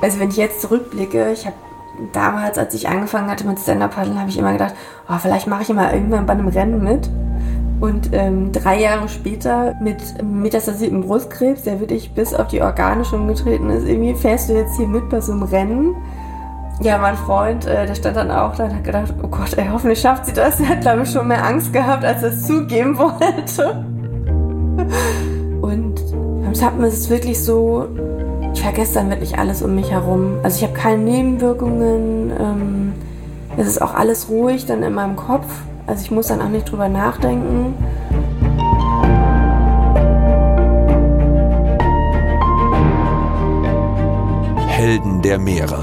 Also wenn ich jetzt zurückblicke, ich habe damals, als ich angefangen hatte mit Stand-Up-Paddeln, habe ich immer gedacht, oh, vielleicht mache ich mal irgendwann bei einem Rennen mit. Und ähm, drei Jahre später mit metastasiertem Brustkrebs, der wirklich bis auf die Organe schon getreten ist, irgendwie fährst du jetzt hier mit bei so einem Rennen. Ja, mein Freund, äh, der stand dann auch da und hat gedacht, oh Gott, ey, hoffentlich schafft sie das. Er hat, glaube ich, schon mehr Angst gehabt, als er es zugeben wollte. Und beim Tappen ist es wirklich so, ich vergesse dann wirklich alles um mich herum. Also ich habe keine Nebenwirkungen. Ähm, es ist auch alles ruhig dann in meinem Kopf. Also ich muss dann auch nicht drüber nachdenken. Helden der Meere.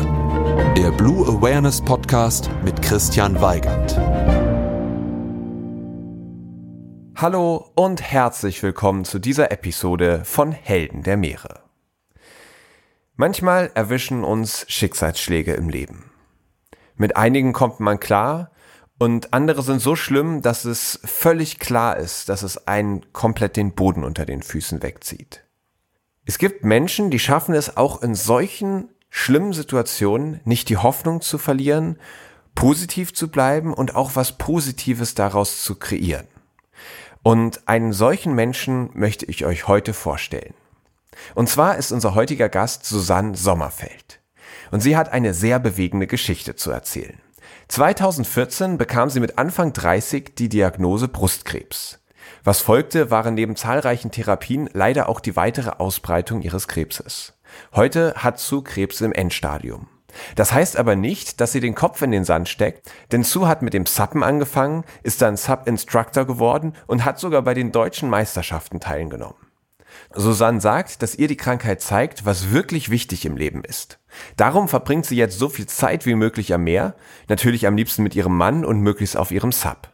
Der Blue Awareness Podcast mit Christian Weigand. Hallo und herzlich willkommen zu dieser Episode von Helden der Meere. Manchmal erwischen uns Schicksalsschläge im Leben. Mit einigen kommt man klar und andere sind so schlimm, dass es völlig klar ist, dass es einen komplett den Boden unter den Füßen wegzieht. Es gibt Menschen, die schaffen es auch in solchen schlimmen Situationen nicht die Hoffnung zu verlieren, positiv zu bleiben und auch was Positives daraus zu kreieren. Und einen solchen Menschen möchte ich euch heute vorstellen. Und zwar ist unser heutiger Gast Susanne Sommerfeld. Und sie hat eine sehr bewegende Geschichte zu erzählen. 2014 bekam sie mit Anfang 30 die Diagnose Brustkrebs. Was folgte, waren neben zahlreichen Therapien leider auch die weitere Ausbreitung ihres Krebses. Heute hat Sue Krebs im Endstadium. Das heißt aber nicht, dass sie den Kopf in den Sand steckt, denn Sue hat mit dem Suppen angefangen, ist dann Sub-Instructor geworden und hat sogar bei den deutschen Meisterschaften teilgenommen. Susanne sagt, dass ihr die Krankheit zeigt, was wirklich wichtig im Leben ist. Darum verbringt sie jetzt so viel Zeit wie möglich am Meer, natürlich am liebsten mit ihrem Mann und möglichst auf ihrem Sub.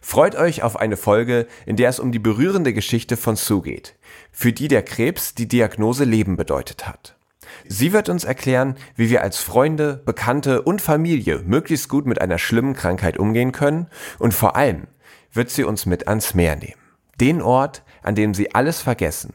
Freut euch auf eine Folge, in der es um die berührende Geschichte von Sue geht, für die der Krebs die Diagnose Leben bedeutet hat. Sie wird uns erklären, wie wir als Freunde, Bekannte und Familie möglichst gut mit einer schlimmen Krankheit umgehen können und vor allem wird sie uns mit ans Meer nehmen. Den Ort, an dem sie alles vergessen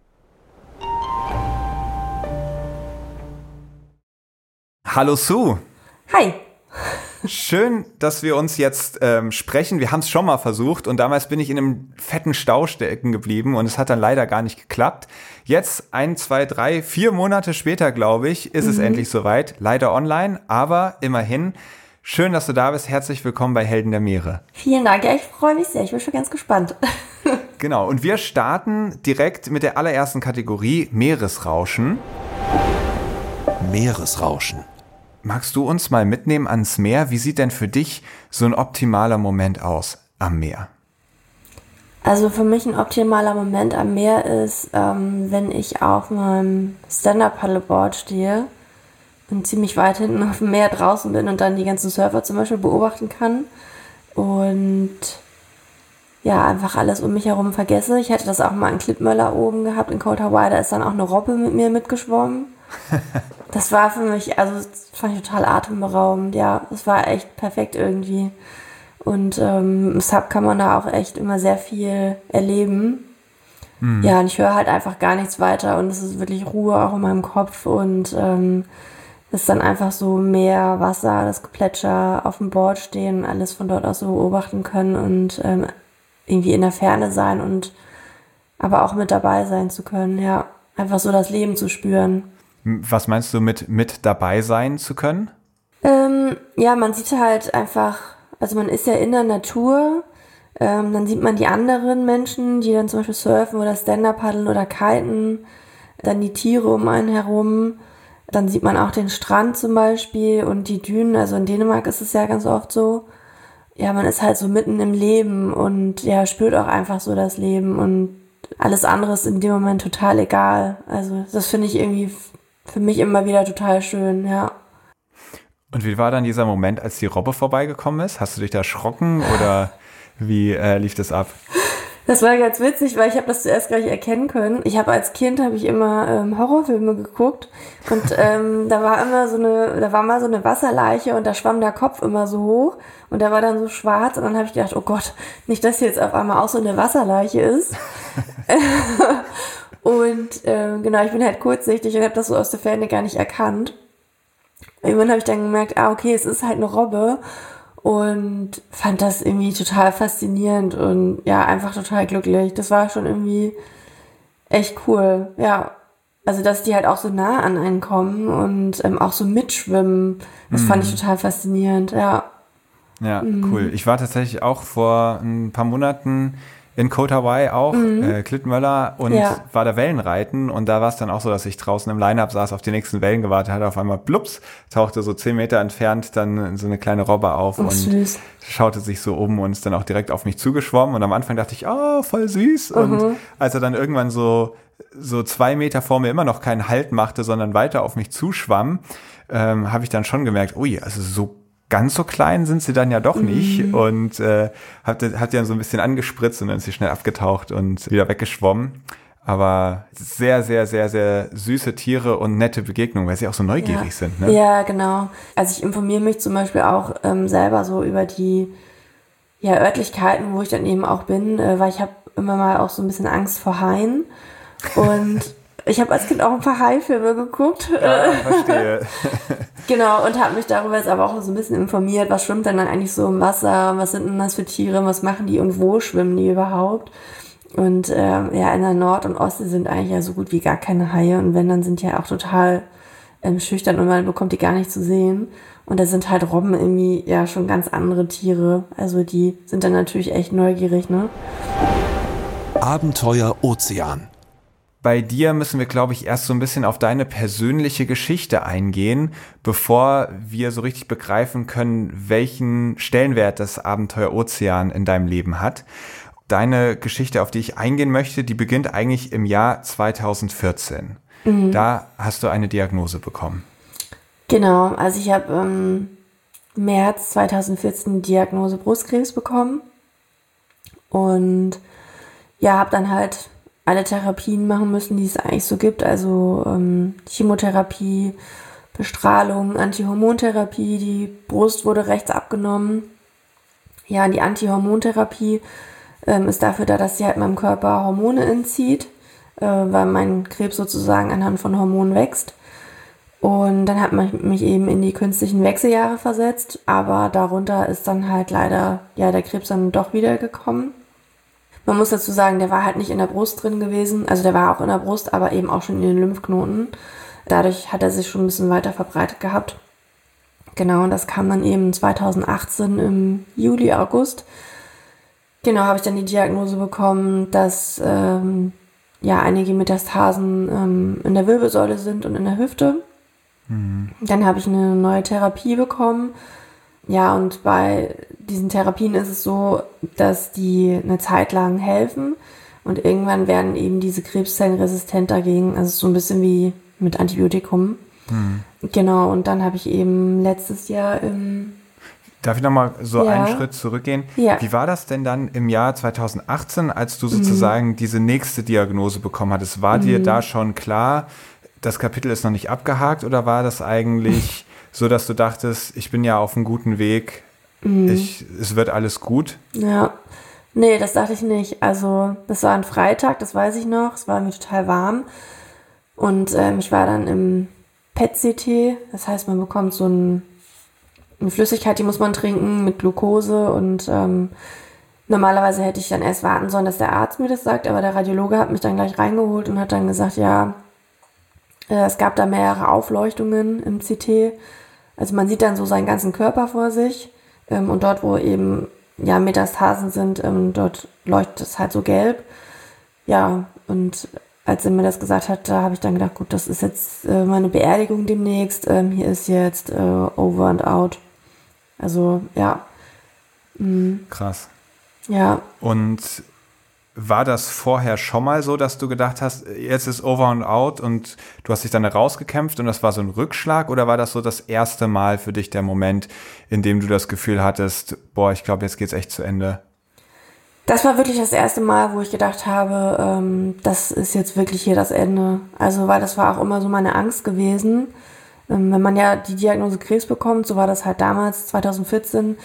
Hallo Sue. Hi. Schön, dass wir uns jetzt ähm, sprechen. Wir haben es schon mal versucht und damals bin ich in einem fetten Stau stecken geblieben und es hat dann leider gar nicht geklappt. Jetzt ein, zwei, drei, vier Monate später, glaube ich, ist mhm. es endlich soweit. Leider online, aber immerhin. Schön, dass du da bist. Herzlich willkommen bei Helden der Meere. Vielen Dank. Ja, ich freue mich sehr. Ich bin schon ganz gespannt. genau. Und wir starten direkt mit der allerersten Kategorie Meeresrauschen. Meeresrauschen. Magst du uns mal mitnehmen ans Meer? Wie sieht denn für dich so ein optimaler Moment aus am Meer? Also für mich ein optimaler Moment am Meer ist, ähm, wenn ich auf meinem Stand-Up-Paddleboard stehe ziemlich weit hinten auf dem Meer draußen bin und dann die ganzen Surfer zum Beispiel beobachten kann. und ja, einfach alles um mich herum vergesse. Ich hätte das auch mal in Klippmöller oben gehabt, in Cold Hawaii, da ist dann auch eine Robbe mit mir mitgeschwommen. das war für mich, also das fand ich total atemberaubend, ja, es war echt perfekt irgendwie. Und ähm, im Sub kann man da auch echt immer sehr viel erleben. Mhm. Ja, und ich höre halt einfach gar nichts weiter und es ist wirklich Ruhe auch in meinem Kopf und ähm, ist dann einfach so Meer, Wasser, das Geplätscher auf dem Board stehen, alles von dort aus so beobachten können und ähm, irgendwie in der Ferne sein und aber auch mit dabei sein zu können, ja. Einfach so das Leben zu spüren. Was meinst du mit mit dabei sein zu können? Ähm, ja, man sieht halt einfach, also man ist ja in der Natur ähm, dann sieht man die anderen Menschen, die dann zum Beispiel surfen oder Stand-up paddeln oder kiten. Dann die Tiere um einen herum. Dann sieht man auch den Strand zum Beispiel und die Dünen. Also in Dänemark ist es ja ganz oft so. Ja, man ist halt so mitten im Leben und ja, spürt auch einfach so das Leben und alles andere ist in dem Moment total egal. Also das finde ich irgendwie für mich immer wieder total schön, ja. Und wie war dann dieser Moment, als die Robbe vorbeigekommen ist? Hast du dich da erschrocken oder wie äh, lief das ab? Das war ganz witzig, weil ich habe das zuerst gar nicht erkennen können. Ich habe als Kind habe ich immer ähm, Horrorfilme geguckt und ähm, da war immer so eine, da war mal so eine Wasserleiche und da schwamm der Kopf immer so hoch und der war dann so schwarz und dann habe ich gedacht, oh Gott, nicht, dass hier jetzt auf einmal auch so eine Wasserleiche ist. und ähm, genau, ich bin halt kurzsichtig und habe das so aus der Ferne gar nicht erkannt. Irgendwann habe ich dann gemerkt, ah okay, es ist halt eine Robbe und fand das irgendwie total faszinierend und ja, einfach total glücklich. Das war schon irgendwie echt cool, ja. Also, dass die halt auch so nah an einen kommen und ähm, auch so mitschwimmen, das mhm. fand ich mhm. total faszinierend, ja. Ja, mhm. cool. Ich war tatsächlich auch vor ein paar Monaten in Kota Hawaii auch, mhm. äh, Klittenmöller und ja. war da Wellenreiten und da war es dann auch so, dass ich draußen im Line-Up saß, auf die nächsten Wellen gewartet hatte, auf einmal blups, tauchte so zehn Meter entfernt dann so eine kleine Robbe auf oh, und süß. schaute sich so um und ist dann auch direkt auf mich zugeschwommen und am Anfang dachte ich, oh, voll süß mhm. und als er dann irgendwann so so zwei Meter vor mir immer noch keinen Halt machte, sondern weiter auf mich zuschwamm, ähm, habe ich dann schon gemerkt, ui, also so ganz so klein sind sie dann ja doch nicht mhm. und äh, hat, hat ja so ein bisschen angespritzt und dann ist sie schnell abgetaucht und wieder weggeschwommen. Aber sehr, sehr, sehr, sehr süße Tiere und nette Begegnungen, weil sie auch so neugierig ja. sind. Ne? Ja, genau. Also ich informiere mich zum Beispiel auch ähm, selber so über die ja, Örtlichkeiten, wo ich dann eben auch bin, äh, weil ich habe immer mal auch so ein bisschen Angst vor Haien. Und ich habe als Kind auch ein paar Haifilme geguckt. Ja, verstehe. genau, und habe mich darüber jetzt aber auch so ein bisschen informiert, was schwimmt denn dann eigentlich so im Wasser, was sind denn das für Tiere, was machen die und wo schwimmen die überhaupt. Und ähm, ja, in der Nord- und Ostsee sind eigentlich ja so gut wie gar keine Haie und wenn, dann sind die ja auch total ähm, schüchtern und man bekommt die gar nicht zu sehen. Und da sind halt Robben irgendwie ja schon ganz andere Tiere. Also die sind dann natürlich echt neugierig, ne? Abenteuer Ozean bei dir müssen wir, glaube ich, erst so ein bisschen auf deine persönliche Geschichte eingehen, bevor wir so richtig begreifen können, welchen Stellenwert das Abenteuer Ozean in deinem Leben hat. Deine Geschichte, auf die ich eingehen möchte, die beginnt eigentlich im Jahr 2014. Mhm. Da hast du eine Diagnose bekommen. Genau, also ich habe im März 2014 Diagnose Brustkrebs bekommen und ja, habe dann halt alle Therapien machen müssen, die es eigentlich so gibt. Also ähm, Chemotherapie, Bestrahlung, Antihormontherapie, die Brust wurde rechts abgenommen. Ja, die Antihormontherapie ähm, ist dafür da, dass sie halt meinem Körper Hormone entzieht, äh, weil mein Krebs sozusagen anhand von Hormonen wächst. Und dann hat man mich eben in die künstlichen Wechseljahre versetzt, aber darunter ist dann halt leider ja der Krebs dann doch wieder gekommen. Man muss dazu sagen, der war halt nicht in der Brust drin gewesen. Also der war auch in der Brust, aber eben auch schon in den Lymphknoten. Dadurch hat er sich schon ein bisschen weiter verbreitet gehabt. Genau, und das kam dann eben 2018 im Juli, August. Genau, habe ich dann die Diagnose bekommen, dass ähm, ja einige Metastasen ähm, in der Wirbelsäule sind und in der Hüfte. Mhm. Dann habe ich eine neue Therapie bekommen ja, und bei diesen Therapien ist es so, dass die eine Zeit lang helfen und irgendwann werden eben diese Krebszellen resistent dagegen. Also so ein bisschen wie mit Antibiotikum. Mhm. Genau, und dann habe ich eben letztes Jahr im Darf ich nochmal so Ja. einen Schritt zurückgehen? Ja. Wie war das denn dann im Jahr 2018, als du sozusagen diese nächste Diagnose bekommen hattest? War dir da schon klar, das Kapitel ist noch nicht abgehakt oder war das eigentlich so, dass du dachtest, ich bin ja auf einem guten Weg, ich, es wird alles gut? Ja. Nee, das dachte ich nicht. Also, das war ein Freitag, das weiß ich noch. Es war mir total warm. Und ähm, ich war dann im PET-CT. Das heißt, man bekommt so ein, eine Flüssigkeit, die muss man trinken mit Glucose. Und ähm, normalerweise hätte ich dann erst warten sollen, dass der Arzt mir das sagt. Aber der Radiologe hat mich dann gleich reingeholt und hat dann gesagt, ja, es gab da mehrere Aufleuchtungen im CT. Also man sieht dann so seinen ganzen Körper vor sich. Ähm, und dort, wo eben ja, Metastasen sind, ähm, dort leuchtet es halt so gelb. Ja, und als er mir das gesagt hat, da habe ich dann gedacht, gut, das ist jetzt äh, meine Beerdigung demnächst. Ähm, hier ist jetzt äh, over and out. Also ja, Krass. ja, Und war das vorher schon mal so, dass du gedacht hast, jetzt ist over and out und du hast dich dann rausgekämpft und das war so ein Rückschlag oder war das so das erste Mal für dich der Moment, in dem du das Gefühl hattest, boah, ich glaube, jetzt geht's echt zu Ende? Das war wirklich das erste Mal, wo ich gedacht habe, ähm, das ist jetzt wirklich hier das Ende. Also, weil das war auch immer so meine Angst gewesen. Ähm, wenn man ja die Diagnose Krebs bekommt, so war das halt damals, 2014,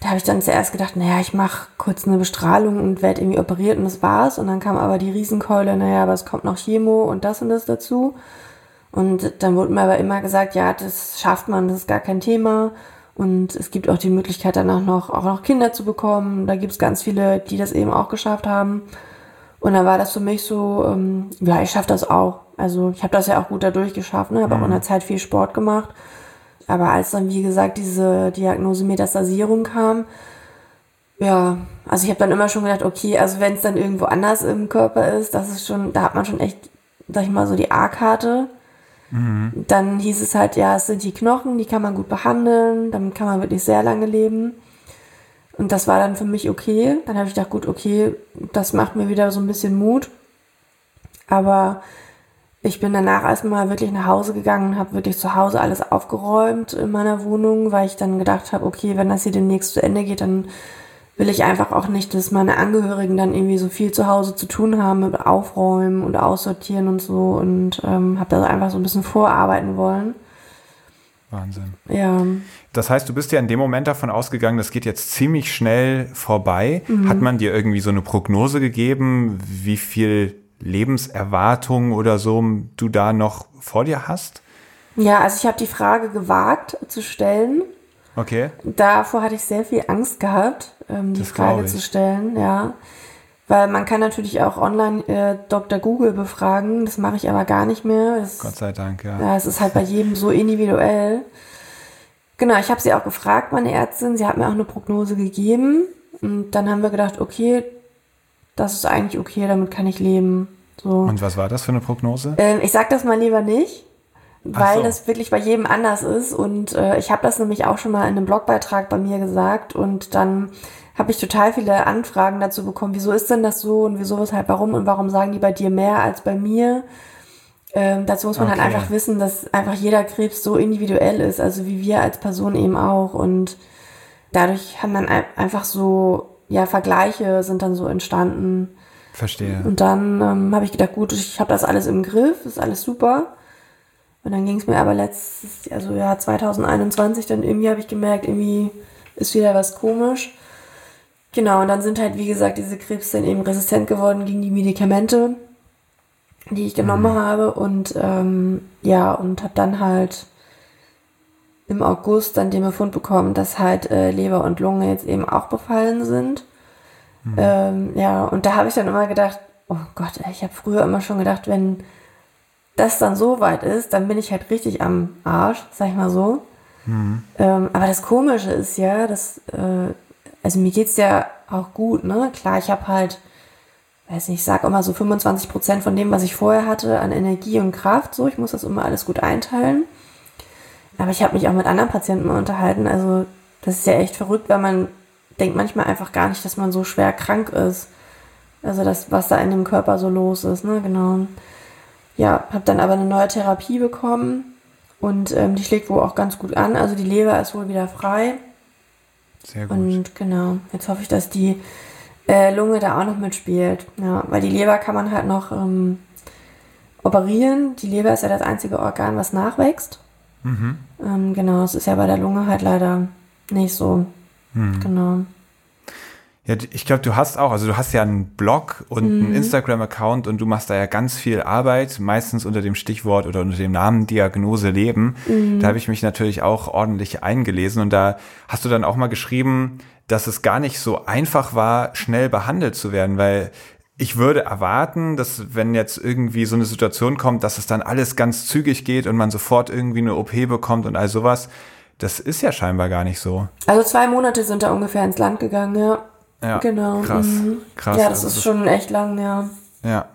da habe ich dann zuerst gedacht, naja, ich mache kurz eine Bestrahlung und werde irgendwie operiert und das war's. Und dann kam aber die Riesenkeule, naja, aber es kommt noch Chemo und das und das dazu. Und dann wurde mir aber immer gesagt, ja, das schafft man, das ist gar kein Thema. Und es gibt auch die Möglichkeit, danach noch, auch noch Kinder zu bekommen. Da gibt es ganz viele, die das eben auch geschafft haben. Und dann war das für mich so, ähm, ja, ich schaffe das auch. Also ich habe das ja auch gut dadurch geschafft, ne? habe auch in der Zeit viel Sport gemacht. Aber als dann, wie gesagt, diese Diagnose Metastasierung kam, ja, also ich habe dann immer schon gedacht, okay, also wenn es dann irgendwo anders im Körper ist, das ist schon, da hat man schon echt, sag ich mal, so die A-Karte. Dann hieß es halt, ja, es sind die Knochen, die kann man gut behandeln, damit kann man wirklich sehr lange leben. Und das war dann für mich okay. Dann habe ich gedacht, gut, okay, das macht mir wieder so ein bisschen Mut. Aber ich bin danach erstmal wirklich nach Hause gegangen, habe wirklich zu Hause alles aufgeräumt in meiner Wohnung, weil ich dann gedacht habe, okay, wenn das hier demnächst zu Ende geht, dann will ich einfach auch nicht, dass meine Angehörigen dann irgendwie so viel zu Hause zu tun haben mit Aufräumen und Aussortieren und so und ähm, habe da einfach so ein bisschen vorarbeiten wollen. Wahnsinn. Ja, Das heißt, du bist ja in dem Moment davon ausgegangen, das geht jetzt ziemlich schnell vorbei. Hat man dir irgendwie so eine Prognose gegeben, wie viel Lebenserwartung oder so du da noch vor dir hast? ja also ich habe die Frage gewagt zu stellen. Okay. Davor hatte ich sehr viel Angst gehabt, ähm, die Das Frage zu stellen, ja. Weil man kann natürlich auch online äh, Dr. Google befragen, das mache ich aber gar nicht mehr. Das, Gott sei Dank, ja. ja, es ist halt bei jedem so individuell. Genau, ich habe sie auch gefragt, meine Ärztin, sie hat mir auch eine Prognose gegeben. Und dann haben wir gedacht, okay, das ist eigentlich okay, damit kann ich leben. So. Und was war das für eine Prognose? Ähm, ich sag das mal lieber nicht, weil so. das wirklich bei jedem anders ist. Und äh, ich habe das nämlich auch schon mal in einem Blogbeitrag bei mir gesagt. Und dann habe ich total viele Anfragen dazu bekommen, wieso ist denn das so und wieso, weshalb, warum und warum sagen die bei dir mehr als bei mir? Ähm, dazu muss man Okay. halt einfach wissen, dass einfach jeder Krebs so individuell ist, also wie wir als Person eben auch. Und dadurch haben dann ein- einfach so, ja, Vergleiche sind dann so entstanden. Verstehe. Und dann ähm, habe ich gedacht, gut, ich habe das alles im Griff, ist alles super. Und dann ging es mir aber letztes, also ja, 2021, dann irgendwie habe ich gemerkt, irgendwie ist wieder was komisch. Genau, und dann sind halt, wie gesagt, diese Krebszellen eben resistent geworden gegen die Medikamente, die ich genommen habe. Und ähm, ja, und habe dann halt im August dann den Befund bekommen, dass halt äh, Leber und Lunge jetzt eben auch befallen sind. Ähm, ja, und da habe ich dann immer gedacht, oh Gott, ich habe früher immer schon gedacht, wenn das dann so weit ist, dann bin ich halt richtig am Arsch, sag ich mal so. Ähm, aber das Komische ist ja, dass, äh, also mir geht's ja auch gut, ne? Klar, ich habe halt, weiß nicht, ich sag immer so 25 Prozent von dem, was ich vorher hatte, an Energie und Kraft, so. Ich muss das immer alles gut einteilen. Aber ich habe mich auch mit anderen Patienten mal unterhalten. Also, das ist ja echt verrückt, weil man denkt manchmal einfach gar nicht, dass man so schwer krank ist. Also das, was da in dem Körper so los ist, ne, genau. Ja, habe dann aber eine neue Therapie bekommen und ähm, die schlägt wohl auch ganz gut an. Also die Leber ist wohl wieder frei. Sehr gut. Und genau, jetzt hoffe ich, dass die äh, Lunge da auch noch mitspielt. Ja, weil die Leber kann man halt noch ähm, operieren. Die Leber ist ja das einzige Organ, was nachwächst. Mhm. Ähm, genau, es ist ja bei der Lunge halt leider nicht so. Mhm. Genau. Ja, ich glaube, du hast auch, also du hast ja einen Blog und mhm. einen Instagram-Account und du machst da ja ganz viel Arbeit, meistens unter dem Stichwort oder unter dem Namen Diagnose Leben. Mhm. Da habe ich mich natürlich auch ordentlich eingelesen und da hast du dann auch mal geschrieben, dass es gar nicht so einfach war, schnell behandelt zu werden, weil ich würde erwarten, dass wenn jetzt irgendwie so eine Situation kommt, dass es dann alles ganz zügig geht und man sofort irgendwie eine OP bekommt und all sowas. Das ist ja scheinbar gar nicht so. Also zwei Monate sind da ungefähr ins Land gegangen, ja. Ja, genau. Krass, mhm. krass. Ja, das also ist schon echt lang, ja. Ja.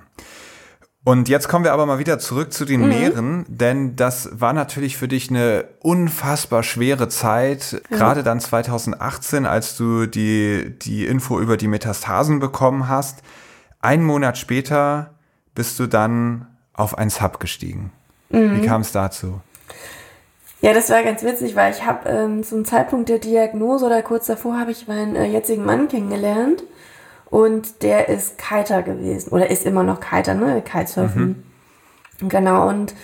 Und jetzt kommen wir aber mal wieder zurück zu den mhm. Meeren, denn das war natürlich für dich eine unfassbar schwere Zeit, ja. gerade dann 2018, als du die, die Info über die Metastasen bekommen hast. Ein Monat später bist du dann auf ein Sub gestiegen. Mhm. Wie kam es dazu? Ja, das war ganz witzig, weil ich habe ähm, zum Zeitpunkt der Diagnose oder kurz davor habe ich meinen äh, jetzigen Mann kennengelernt und der ist Kiter gewesen oder ist immer noch Kiter, ne, Kitesurfen. Mhm. Genau und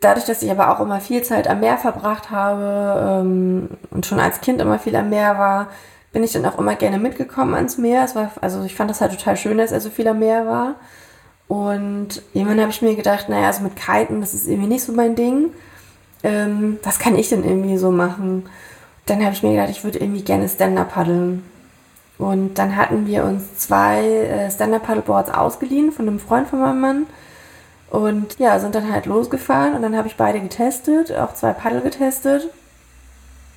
dadurch, dass ich aber auch immer viel Zeit am Meer verbracht habe ähm, und schon als Kind immer viel am Meer war, bin ich dann auch immer gerne mitgekommen ans Meer. Es war, also ich fand das halt total schön, dass er so viel am Meer war. Und irgendwann habe ich mir gedacht, naja, also mit Kiten, das ist irgendwie nicht so mein Ding. Ähm, was kann ich denn irgendwie so machen? Dann habe ich mir gedacht, ich würde irgendwie gerne Stand-Up paddeln. Und dann hatten wir uns zwei äh, Stand-Up-Paddleboards ausgeliehen von einem Freund von meinem Mann. Und ja, sind dann halt losgefahren und dann habe ich beide getestet, auch zwei Paddel getestet.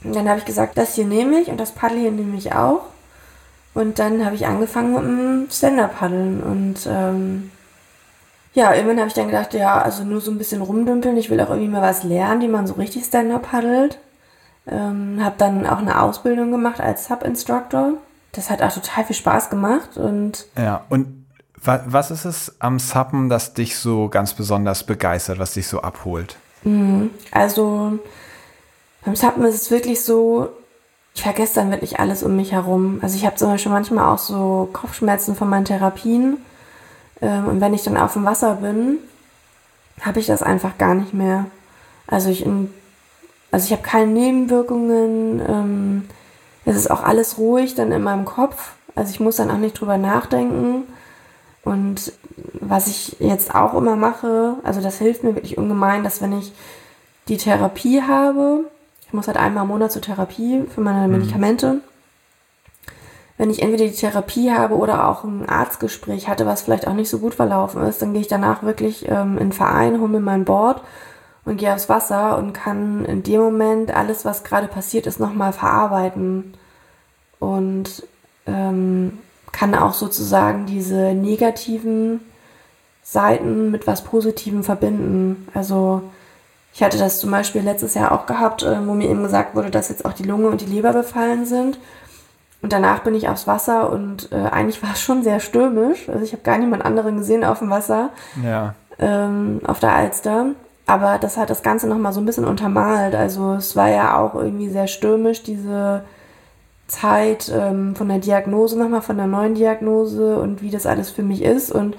Und dann habe ich gesagt, das hier nehme ich und das Paddel hier nehme ich auch. Und dann habe ich angefangen mit dem Stand-Up-Paddeln. Und ähm, ja, irgendwann habe ich dann gedacht, ja, also nur so ein bisschen rumdümpeln. Ich will auch irgendwie mal was lernen, wie man so richtig Stand-Up paddelt. Ähm, habe dann auch eine Ausbildung gemacht als Sub-Instructor. Das hat auch total viel Spaß gemacht. Und ja, und was ist es am Suppen, das dich so ganz besonders begeistert, was dich so abholt? Mhm. Also beim Suppen ist es wirklich so, ich vergesse dann wirklich alles um mich herum. Also ich habe zum Beispiel manchmal auch so Kopfschmerzen von meinen Therapien. Ähm, und wenn ich dann auf dem Wasser bin, habe ich das einfach gar nicht mehr. Also ich, also ich habe keine Nebenwirkungen. Ähm, es ist auch alles ruhig dann in meinem Kopf. Also ich muss dann auch nicht drüber nachdenken. Und was ich jetzt auch immer mache, also das hilft mir wirklich ungemein, dass wenn ich die Therapie habe, muss halt einmal im Monat zur Therapie für meine mhm. Medikamente. Wenn ich entweder die Therapie habe oder auch ein Arztgespräch hatte, was vielleicht auch nicht so gut verlaufen ist, dann gehe ich danach wirklich ähm, in den Verein, hole mir mein Board und gehe aufs Wasser und kann in dem Moment alles, was gerade passiert ist, nochmal verarbeiten. Und ähm, kann auch sozusagen diese negativen Seiten mit was Positivem verbinden. Also ich hatte das zum Beispiel letztes Jahr auch gehabt, äh, wo mir eben gesagt wurde, dass jetzt auch die Lunge und die Leber befallen sind. Und danach bin ich aufs Wasser und äh, eigentlich war es schon sehr stürmisch. Also ich habe gar niemand anderen gesehen auf dem Wasser. Ja. Ähm, auf der Alster. Aber das hat das Ganze nochmal so ein bisschen untermalt. Also es war ja auch irgendwie sehr stürmisch, diese Zeit ähm, von der Diagnose nochmal, von der neuen Diagnose und wie das alles für mich ist. Und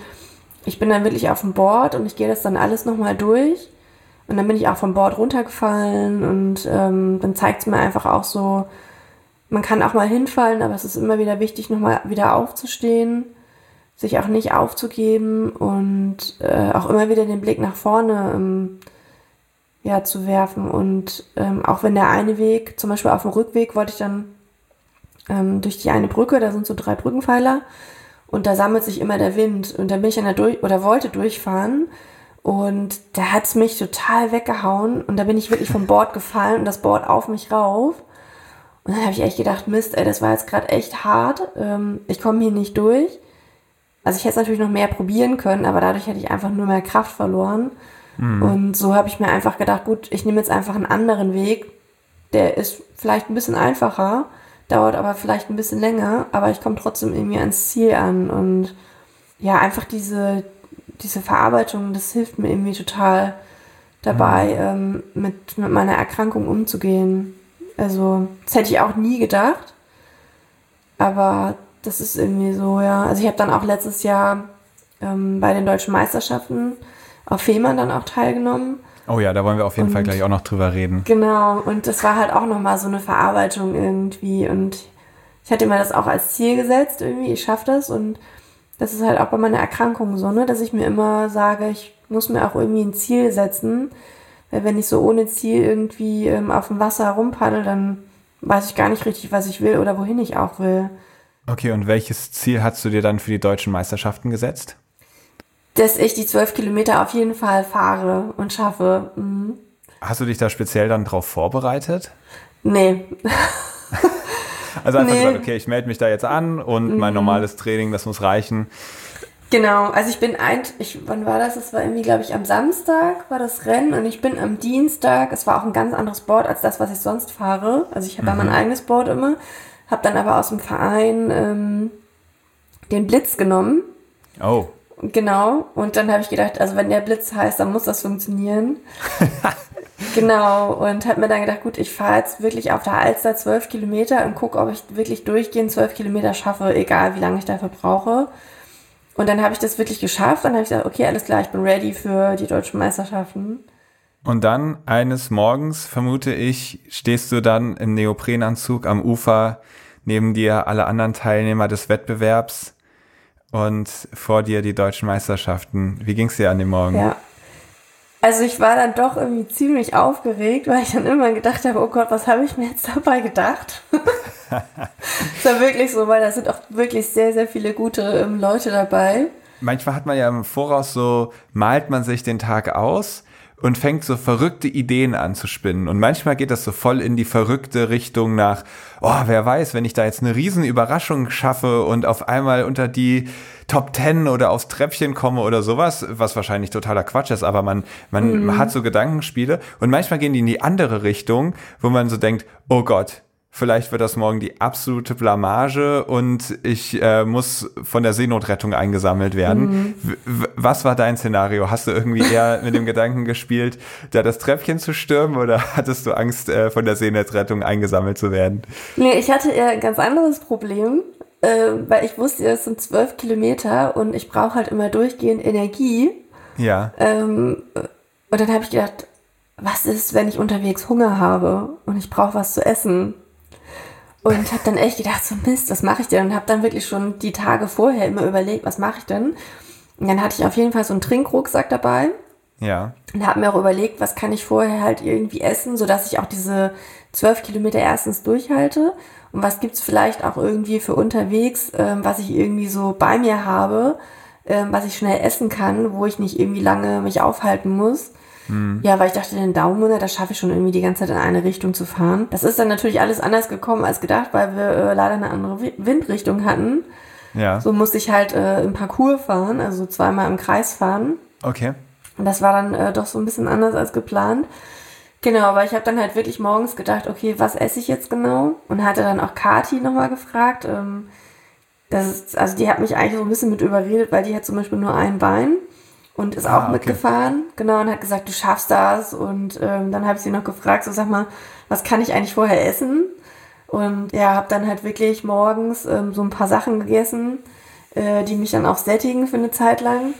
ich bin dann wirklich auf dem Board und ich gehe das dann alles nochmal durch. Und dann bin ich auch vom Board runtergefallen und ähm, dann zeigt es mir einfach auch so, man kann auch mal hinfallen, aber es ist immer wieder wichtig, nochmal wieder aufzustehen, sich auch nicht aufzugeben und äh, auch immer wieder den Blick nach vorne ähm, ja, zu werfen. Und ähm, auch wenn der eine Weg, zum Beispiel auf dem Rückweg, wollte ich dann ähm, durch die eine Brücke, da sind so drei Brückenpfeiler und da sammelt sich immer der Wind und da bin ich dann da durch oder wollte durchfahren und da hat es mich total weggehauen und da bin ich wirklich vom Board gefallen und das Board auf mich rauf. Und dann habe ich echt gedacht, Mist, ey, das war jetzt gerade echt hart. Ähm, ich komme hier nicht durch. Also ich hätte es natürlich noch mehr probieren können, aber dadurch hätte ich einfach nur mehr Kraft verloren. Mhm. Und so habe ich mir einfach gedacht, gut, ich nehme jetzt einfach einen anderen Weg. Der ist vielleicht ein bisschen einfacher, dauert aber vielleicht ein bisschen länger, aber ich komme trotzdem irgendwie ans Ziel an. Und ja, einfach diese, diese Verarbeitung, das hilft mir irgendwie total dabei, mhm. ähm, mit, mit meiner Erkrankung umzugehen. Also, das hätte ich auch nie gedacht. Aber das ist irgendwie so, ja. Also ich habe dann auch letztes Jahr ähm, bei den deutschen Meisterschaften auf Fehmarn dann auch teilgenommen. Oh ja, da wollen wir auf jeden und, Fall gleich auch noch drüber reden. Genau, und das war halt auch nochmal so eine Verarbeitung irgendwie. Und ich hatte mir das auch als Ziel gesetzt, irgendwie, ich schaffe das. Und das ist halt auch bei meiner Erkrankung so, ne, dass ich mir immer sage, ich muss mir auch irgendwie ein Ziel setzen. Weil wenn ich so ohne Ziel irgendwie ähm, auf dem Wasser rumpaddel, dann weiß ich gar nicht richtig, was ich will oder wohin ich auch will. Okay, und welches Ziel hast du dir dann für die deutschen Meisterschaften gesetzt? Dass ich die zwölf Kilometer auf jeden Fall fahre und schaffe. Mhm. Hast du dich da speziell dann drauf vorbereitet? Nee. also einfach nee. gesagt, okay, ich melde mich da jetzt an und mhm. mein normales Training, das muss reichen. Genau, also ich bin ein, ich, wann war das? Es war irgendwie, glaube ich, am Samstag war das Rennen und ich bin am Dienstag, es war auch ein ganz anderes Board als das, was ich sonst fahre. Also ich habe mhm. mein eigenes Board immer, habe dann aber aus dem Verein ähm, den Blitz genommen. Oh. Genau, und dann habe ich gedacht, also wenn der Blitz heißt, dann muss das funktionieren. genau, und habe mir dann gedacht, gut, ich fahre jetzt wirklich auf der Alster zwölf Kilometer und gucke, ob ich wirklich durchgehend zwölf Kilometer schaffe, egal wie lange ich dafür brauche. Und dann habe ich das wirklich geschafft. Dann habe ich gesagt, okay, alles klar, ich bin ready für die deutschen Meisterschaften. Und dann eines Morgens, vermute ich, stehst du dann im Neoprenanzug am Ufer, neben dir alle anderen Teilnehmer des Wettbewerbs und vor dir die deutschen Meisterschaften. Wie ging es dir an dem Morgen? Ja, also ich war dann doch irgendwie ziemlich aufgeregt, weil ich dann immer gedacht habe, oh Gott, was habe ich mir jetzt dabei gedacht? das war wirklich so, weil da sind auch wirklich sehr, sehr viele gute ähm, Leute dabei. Manchmal hat man ja im Voraus so, malt man sich den Tag aus und fängt so verrückte Ideen an zu spinnen. Und manchmal geht das so voll in die verrückte Richtung nach, oh, wer weiß, wenn ich da jetzt eine riesen Überraschung schaffe und auf einmal unter die Top Ten oder aufs Treppchen komme oder sowas, was wahrscheinlich totaler Quatsch ist, aber man, man mhm. hat so Gedankenspiele und manchmal gehen die in die andere Richtung, wo man so denkt, oh Gott, Vielleicht wird das morgen die absolute Blamage und ich äh, muss von der Seenotrettung eingesammelt werden. Mhm. Was war dein Szenario? Hast du irgendwie eher mit dem Gedanken gespielt, da das Treppchen zu stürmen oder hattest du Angst, äh, von der Seenotrettung eingesammelt zu werden? Nee, ich hatte eher ein ganz anderes Problem, äh, weil ich wusste, es sind zwölf Kilometer und ich brauche halt immer durchgehend Energie. Ja. Ähm, und dann habe ich gedacht, was ist, wenn ich unterwegs Hunger habe und ich brauche was zu essen? Und habe dann echt gedacht, so Mist, was mache ich denn? Und habe dann wirklich schon die Tage vorher immer überlegt, was mache ich denn? Und dann hatte ich auf jeden Fall so einen Trinkrucksack dabei. Ja. Und habe mir auch überlegt, was kann ich vorher halt irgendwie essen, sodass ich auch diese zwölf Kilometer erstens durchhalte. Und was gibt's vielleicht auch irgendwie für unterwegs, ähm, was ich irgendwie so bei mir habe, ähm, was ich schnell essen kann, wo ich nicht irgendwie lange mich aufhalten muss. Mhm. Ja, weil ich dachte, den Daumen, da schaffe ich schon irgendwie die ganze Zeit in eine Richtung zu fahren. Das ist dann natürlich alles anders gekommen als gedacht, weil wir äh, leider eine andere Windrichtung hatten. Ja. So musste ich halt äh, im Parcours fahren, also zweimal im Kreis fahren. Okay. Und das war dann äh, doch so ein bisschen anders als geplant. Genau, weil ich habe dann halt wirklich morgens gedacht, okay, was esse ich jetzt genau? Und hatte dann auch Kati nochmal gefragt. Ähm, das ist, also die hat mich eigentlich so ein bisschen mit überredet, weil die hat zum Beispiel nur ein Bein und ist ah, auch okay. mitgefahren, genau, und hat gesagt, du schaffst das. Und ähm, dann habe ich sie noch gefragt, so sag mal, was kann ich eigentlich vorher essen? Und ja, habe dann halt wirklich morgens ähm, so ein paar Sachen gegessen, äh, die mich dann auch sättigen für eine Zeit lang.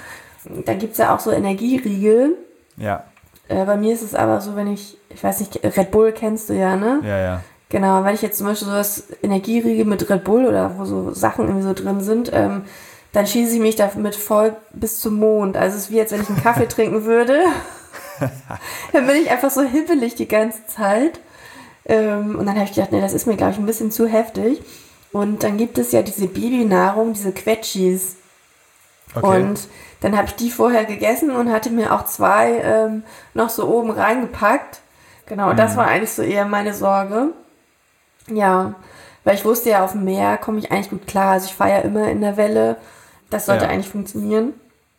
Dann gibt's ja auch so Energieriegel. Ja. Äh, bei mir ist es aber so, wenn ich, ich weiß nicht, Red Bull kennst du ja, ne? Ja, ja. Genau, wenn ich jetzt zum Beispiel so das Energieriegel mit Red Bull oder wo so Sachen irgendwie so drin sind, ähm, dann schieße ich mich damit voll bis zum Mond. Also es ist wie, als wenn ich einen Kaffee trinken würde. dann bin ich einfach so hibbelig die ganze Zeit. Ähm, und dann habe ich gedacht, nee, das ist mir, glaube ich, ein bisschen zu heftig. Und dann gibt es ja diese Babynahrung, diese Quetschis. Okay. Und dann habe ich die vorher gegessen und hatte mir auch zwei ähm, noch so oben reingepackt. Genau, mhm. das war eigentlich so eher meine Sorge. Ja, weil ich wusste ja, auf dem Meer komme ich eigentlich gut klar. Also ich fahre ja immer in der Welle das sollte ja. eigentlich funktionieren.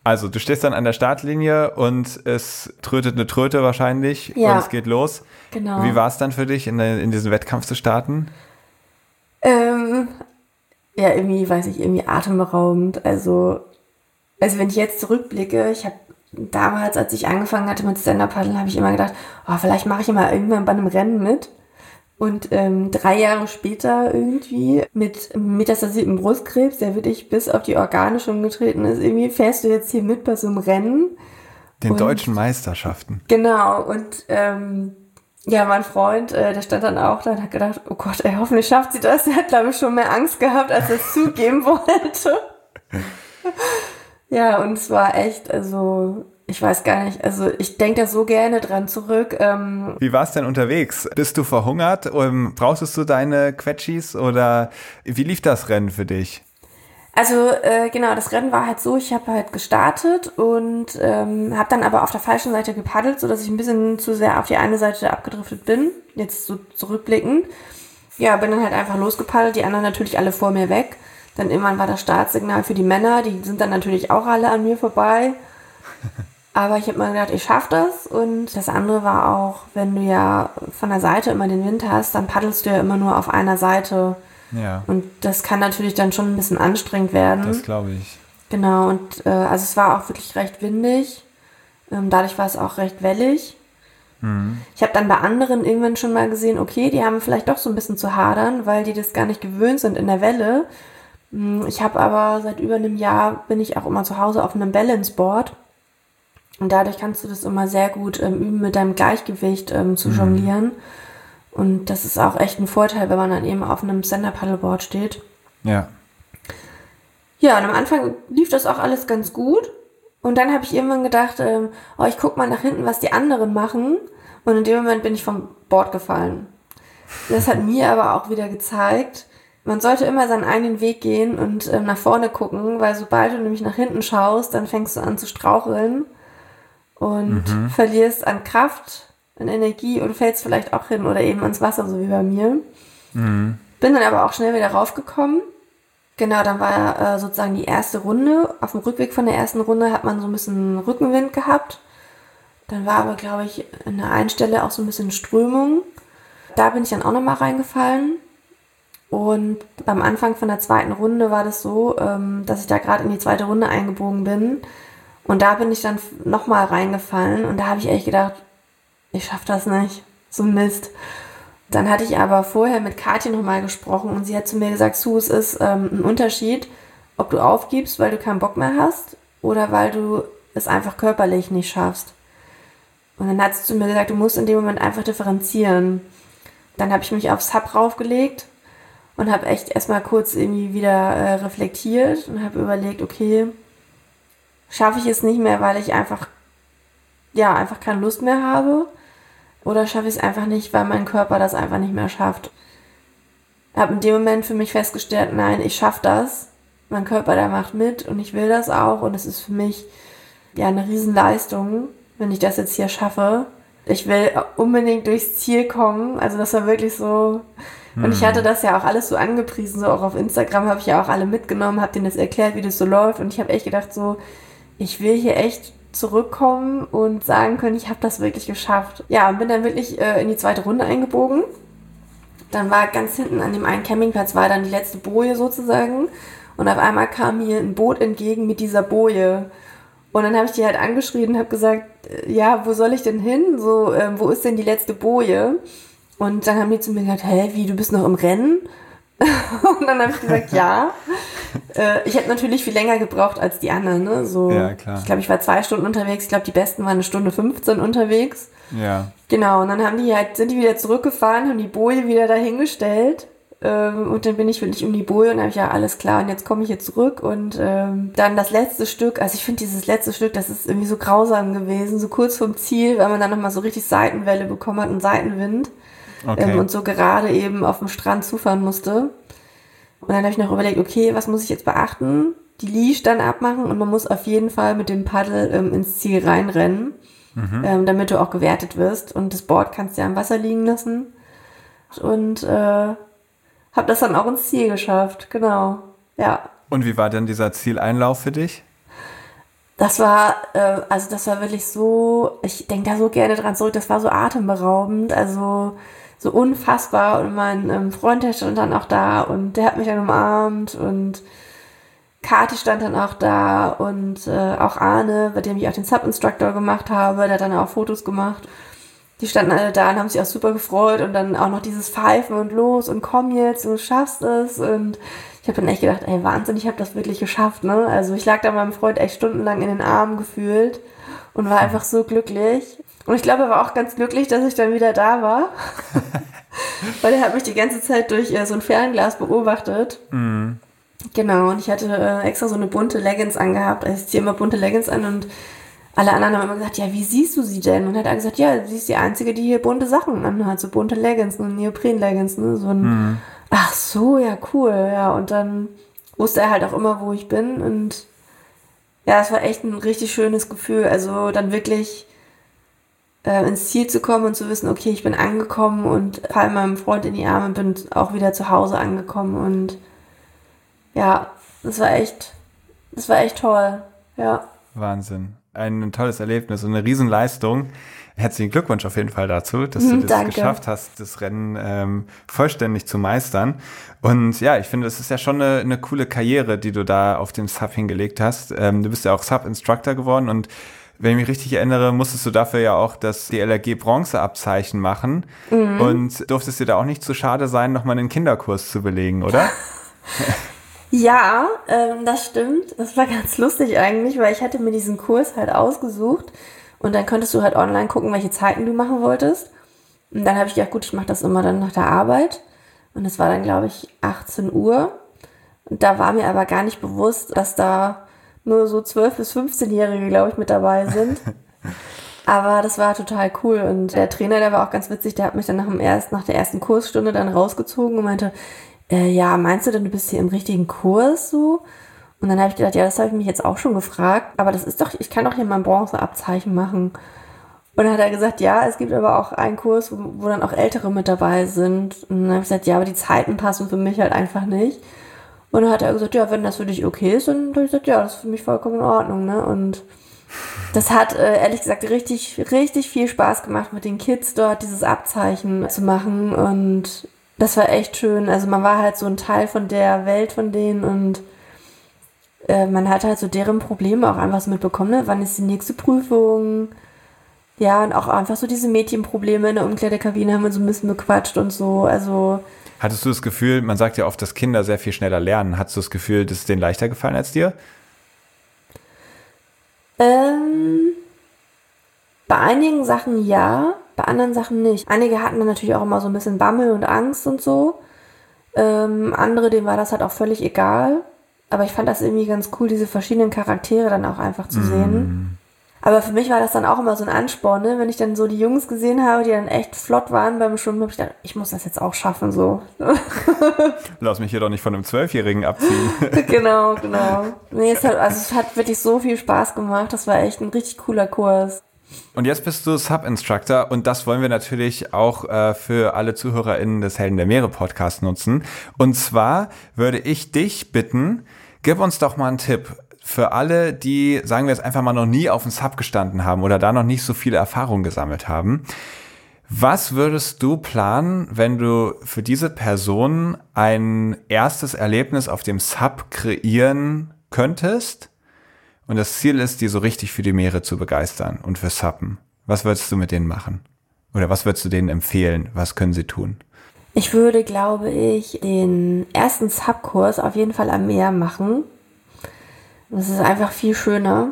Also, du stehst dann an der Startlinie und es trötet eine Tröte wahrscheinlich ja. und es geht los. Genau. Wie war es dann für dich, in, in diesen Wettkampf zu starten? Ähm, ja, irgendwie, weiß ich, irgendwie atemberaubend. Also, also wenn ich jetzt zurückblicke, ich habe damals, als ich angefangen hatte mit Stand-Up-Paddeln, habe ich immer gedacht, oh, vielleicht mache ich mal irgendwann bei einem Rennen mit. Und ähm, drei Jahre später irgendwie mit metastasiertem Brustkrebs, der wirklich bis auf die Organe schon getreten ist, irgendwie fährst du jetzt hier mit bei so einem Rennen. Den Und- deutschen Meisterschaften. Genau, und ähm, ja, mein Freund, äh, der stand dann auch da und hat gedacht, oh Gott, ey, hoffentlich schafft sie das. Er hat, glaube ich, schon mehr Angst gehabt, als er es zugeben wollte. ja, und es war echt, also, ich weiß gar nicht, also ich denke da so gerne dran zurück. Ähm, Wie war es denn unterwegs? Bist du verhungert? Ähm, Brauchst du deine Quetschis oder wie lief das Rennen für dich? Also äh, genau, das Rennen war halt so, ich habe halt gestartet und ähm, habe dann aber auf der falschen Seite gepaddelt, sodass ich ein bisschen zu sehr auf die eine Seite abgedriftet bin, jetzt so zurückblickend. Ja, bin dann halt einfach losgepaddelt, die anderen natürlich alle vor mir weg. Dann irgendwann war das Startsignal für die Männer, die sind dann natürlich auch alle an mir vorbei. Aber ich habe mir gedacht, ich schaff das. Und das andere war auch, wenn du ja von der Seite immer den Wind hast, dann paddelst du ja immer nur auf einer Seite. Ja, Und das kann natürlich dann schon ein bisschen anstrengend werden. das glaube ich. Genau, und äh, also es war auch wirklich recht windig. Ähm, dadurch war es auch recht wellig. Ich habe dann bei anderen irgendwann schon mal gesehen, okay, die haben vielleicht doch so ein bisschen zu hadern, weil die das gar nicht gewöhnt sind in der Welle. Hm, Ich habe aber seit über einem Jahr bin ich auch immer zu Hause auf einem Balance Board. Und dadurch kannst du das immer sehr gut ähm, üben, mit deinem Gleichgewicht ähm, zu jonglieren. Und das ist auch echt ein Vorteil, wenn man dann eben auf einem Stand-Up-Paddleboard steht. Ja. Ja, und am Anfang lief das auch alles ganz gut. Und dann habe ich irgendwann gedacht, ähm, oh, ich guck mal nach hinten, was die anderen machen. Und in dem Moment bin ich vom Board gefallen. Das hat mir aber auch wieder gezeigt, man sollte immer seinen eigenen Weg gehen und ähm, nach vorne gucken, weil sobald du nämlich nach hinten schaust, dann fängst du an zu straucheln und verlierst an Kraft, an Energie und fällst vielleicht auch hin oder eben ans Wasser, so wie bei mir. Bin dann aber auch schnell wieder raufgekommen. Genau, dann war äh, sozusagen die erste Runde. Auf dem Rückweg von der ersten Runde hat man so ein bisschen Rückenwind gehabt. Dann war aber, glaube ich, an der einen Stelle auch so ein bisschen Strömung. Da bin ich dann auch nochmal reingefallen. Und beim Anfang von der zweiten Runde war das so, ähm, dass ich da gerade in die zweite Runde eingebogen bin. Und da bin ich dann nochmal reingefallen. Und da habe ich echt gedacht, ich schaff das nicht. So Mist. Dann hatte ich aber vorher mit Kathi nochmal gesprochen und sie hat zu mir gesagt, Su, es ist ähm, ein Unterschied, ob du aufgibst, weil du keinen Bock mehr hast oder weil du es einfach körperlich nicht schaffst. Und dann hat sie zu mir gesagt, du musst in dem Moment einfach differenzieren. Dann habe ich mich aufs Hub raufgelegt und habe echt erstmal kurz irgendwie wieder äh, reflektiert und habe überlegt, okay, schaffe ich es nicht mehr, weil ich einfach, ja, einfach keine Lust mehr habe? Oder schaffe ich es einfach nicht, weil mein Körper das einfach nicht mehr schafft? Habe in dem Moment für mich festgestellt, nein, ich schaffe das. Mein Körper, der macht mit und ich will das auch. Und es ist für mich ja eine Riesenleistung, wenn ich das jetzt hier schaffe. Ich will unbedingt durchs Ziel kommen. Also das war wirklich so. Und ich hatte das ja auch alles so angepriesen, so auch auf Instagram habe ich ja auch alle mitgenommen, habe denen das erklärt, wie das so läuft. Und ich habe echt gedacht, so, ich will hier echt zurückkommen und sagen können, ich habe das wirklich geschafft. Ja, und bin dann wirklich äh, in die zweite Runde eingebogen. Dann war ganz hinten an dem einen Campingplatz war dann die letzte Boje sozusagen. Und auf einmal kam mir ein Boot entgegen mit dieser Boje. Und dann habe ich die halt angeschrieben und habe gesagt, äh, ja, wo soll ich denn hin? So, ähm, wo ist denn die letzte Boje? Und dann haben die zu mir gesagt, hä, wie, du bist noch im Rennen? und dann habe ich gesagt, ja. äh, ich hätte natürlich viel länger gebraucht als die anderen. Ne? So, Ja, klar. Ich glaube, ich war zwei Stunden unterwegs. Ich glaube, die besten waren eine Stunde 15 unterwegs. Ja. Genau, und dann haben die halt, sind die wieder zurückgefahren, haben die Boje wieder dahingestellt. Ähm, und dann bin ich wirklich um die Boje und habe ich ja alles klar und jetzt komme ich hier zurück und ähm, dann das letzte Stück, also ich finde dieses letzte Stück, das ist irgendwie so grausam gewesen, so kurz vom Ziel, weil man dann nochmal so richtig Seitenwelle bekommen hat und Seitenwind Okay. ähm, und so gerade eben auf dem Strand zufahren musste. Und dann habe ich noch überlegt, okay, was muss ich jetzt beachten? Die Leash dann abmachen und man muss auf jeden Fall mit dem Paddel ähm, ins Ziel reinrennen, ähm, damit du auch gewertet wirst. Und das Board kannst du ja im Wasser liegen lassen. Und äh, habe das dann auch ins Ziel geschafft, genau. Ja, Und wie war denn dieser Zieleinlauf für dich? das war, äh, also das war wirklich so, ich denke da so gerne dran zurück, das war so atemberaubend, also so unfassbar. Und mein ähm, Freund, der stand dann auch da und der hat mich dann umarmt und Kati stand dann auch da und äh, auch Arne, bei dem ich auch den Sub-Instructor gemacht habe, der hat dann auch Fotos gemacht. die standen alle da und haben sich auch super gefreut und dann auch noch dieses Pfeifen und los und komm jetzt, du schaffst es und ich habe dann echt gedacht, ey Wahnsinn, ich habe das wirklich geschafft, ne? Also ich lag da meinem Freund echt stundenlang in den Armen gefühlt und war einfach so glücklich. Und ich glaube, er war auch ganz glücklich, dass ich dann wieder da war. Weil er hat mich die ganze Zeit durch äh, so ein Fernglas beobachtet. Mhm. Genau, und ich hatte äh, extra so eine bunte Leggings angehabt. Also ich ziehe immer bunte Leggings an und alle anderen haben immer gesagt, ja, wie siehst du sie denn? Und er hat gesagt, ja, sie ist die Einzige, die hier bunte Sachen anhat, so bunte Leggings, ne, Neopren-Leggings, ne, so ein, mhm. ach so, ja, cool, ja, und dann wusste er halt auch immer, wo ich bin und ja, es war echt ein richtig schönes Gefühl, also dann wirklich äh, ins Ziel zu kommen und zu wissen, okay, ich bin angekommen und fall meinem Freund in die Arme und bin auch wieder zu Hause angekommen und ja, das war echt, das war echt toll, ja. Wahnsinn. Ein tolles Erlebnis und eine Riesenleistung. Herzlichen Glückwunsch auf jeden Fall dazu, dass du mhm, das Danke. geschafft hast, das Rennen ähm, vollständig zu meistern. Und ja, ich finde, es ist ja schon eine, eine coole Karriere, die du da auf dem Sub hingelegt hast. Ähm, du bist ja auch Sub-Instructor geworden und wenn ich mich richtig erinnere, musstest du dafür ja auch das DLRG Bronzeabzeichen machen mhm. und durftest dir da auch nicht zu schade sein, nochmal einen Kinderkurs zu belegen, oder? ja, ähm, das stimmt. Das war ganz lustig eigentlich, weil ich hatte mir diesen Kurs halt ausgesucht und dann konntest du halt online gucken, welche Zeiten du machen wolltest. Und dann habe ich gedacht, gut, ich mache das immer dann nach der Arbeit. Und es war dann, glaube ich, 18 Uhr. Und da war mir aber gar nicht bewusst, dass da nur so 12- bis 15-Jährige, glaube ich, mit dabei sind. Aber das war total cool. Und der Trainer, der war auch ganz witzig, der hat mich dann nach, dem erst, nach der ersten Kursstunde dann rausgezogen und meinte, äh, ja, meinst du denn, du bist hier im richtigen Kurs so? Und dann habe ich gedacht, ja, das habe ich mich jetzt auch schon gefragt. Aber das ist doch, ich kann doch hier mein Bronzeabzeichen machen. Und dann hat er gesagt, ja, es gibt aber auch einen Kurs, wo, wo dann auch Ältere mit dabei sind. Und dann habe ich gesagt, ja, aber die Zeiten passen für mich halt einfach nicht. Und dann hat er gesagt, ja, wenn das für dich okay ist, dann habe ich gesagt, ja, das ist für mich vollkommen in Ordnung, ne? Und das hat äh, ehrlich gesagt richtig, richtig viel Spaß gemacht, mit den Kids dort dieses Abzeichen zu machen. Und das war echt schön. Also man war halt so ein Teil von der Welt von denen und äh, man hat halt so deren Probleme auch einfach so mitbekommen, ne? Wann ist die nächste Prüfung? Ja, und auch einfach so diese Mädchenprobleme in der Umkleidekabine haben wir so ein bisschen bequatscht und so. Also Hattest du das Gefühl, man sagt ja oft, dass Kinder sehr viel schneller lernen. Hattest du das Gefühl, das ist denen leichter gefallen als dir? Ähm, bei einigen Sachen ja, bei anderen Sachen nicht. Einige hatten dann natürlich auch immer so ein bisschen Bammel und Angst und so. Ähm, andere, denen war das halt auch völlig egal. Aber ich fand das irgendwie ganz cool, diese verschiedenen Charaktere dann auch einfach zu mm. sehen. Aber für mich war das dann auch immer so ein Ansporn, ne? wenn ich dann so die Jungs gesehen habe, die dann echt flott waren beim Schwimmen, habe ich gedacht, ich muss das jetzt auch schaffen, so. Lass mich hier doch nicht von einem Zwölfjährigen abziehen. genau, genau. Nee, es hat, also es hat wirklich so viel Spaß gemacht. Das war echt ein richtig cooler Kurs. Und jetzt bist du Sub-Instructor und das wollen wir natürlich auch äh, für alle ZuhörerInnen des Helden der Meere Podcast nutzen. Und zwar würde ich dich bitten, gib uns doch mal einen Tipp für alle, die, sagen wir jetzt einfach mal, noch nie auf dem Sub gestanden haben oder da noch nicht so viele Erfahrungen gesammelt haben. Was würdest du planen, wenn du für diese Person ein erstes Erlebnis auf dem Sub kreieren könntest? Und das Ziel ist, die so richtig für die Meere zu begeistern und für Suppen. Was würdest du mit denen machen? Oder was würdest du denen empfehlen? Was können sie tun? Ich würde, glaube ich, den ersten Sub-Kurs auf jeden Fall am Meer machen. Das ist einfach viel schöner.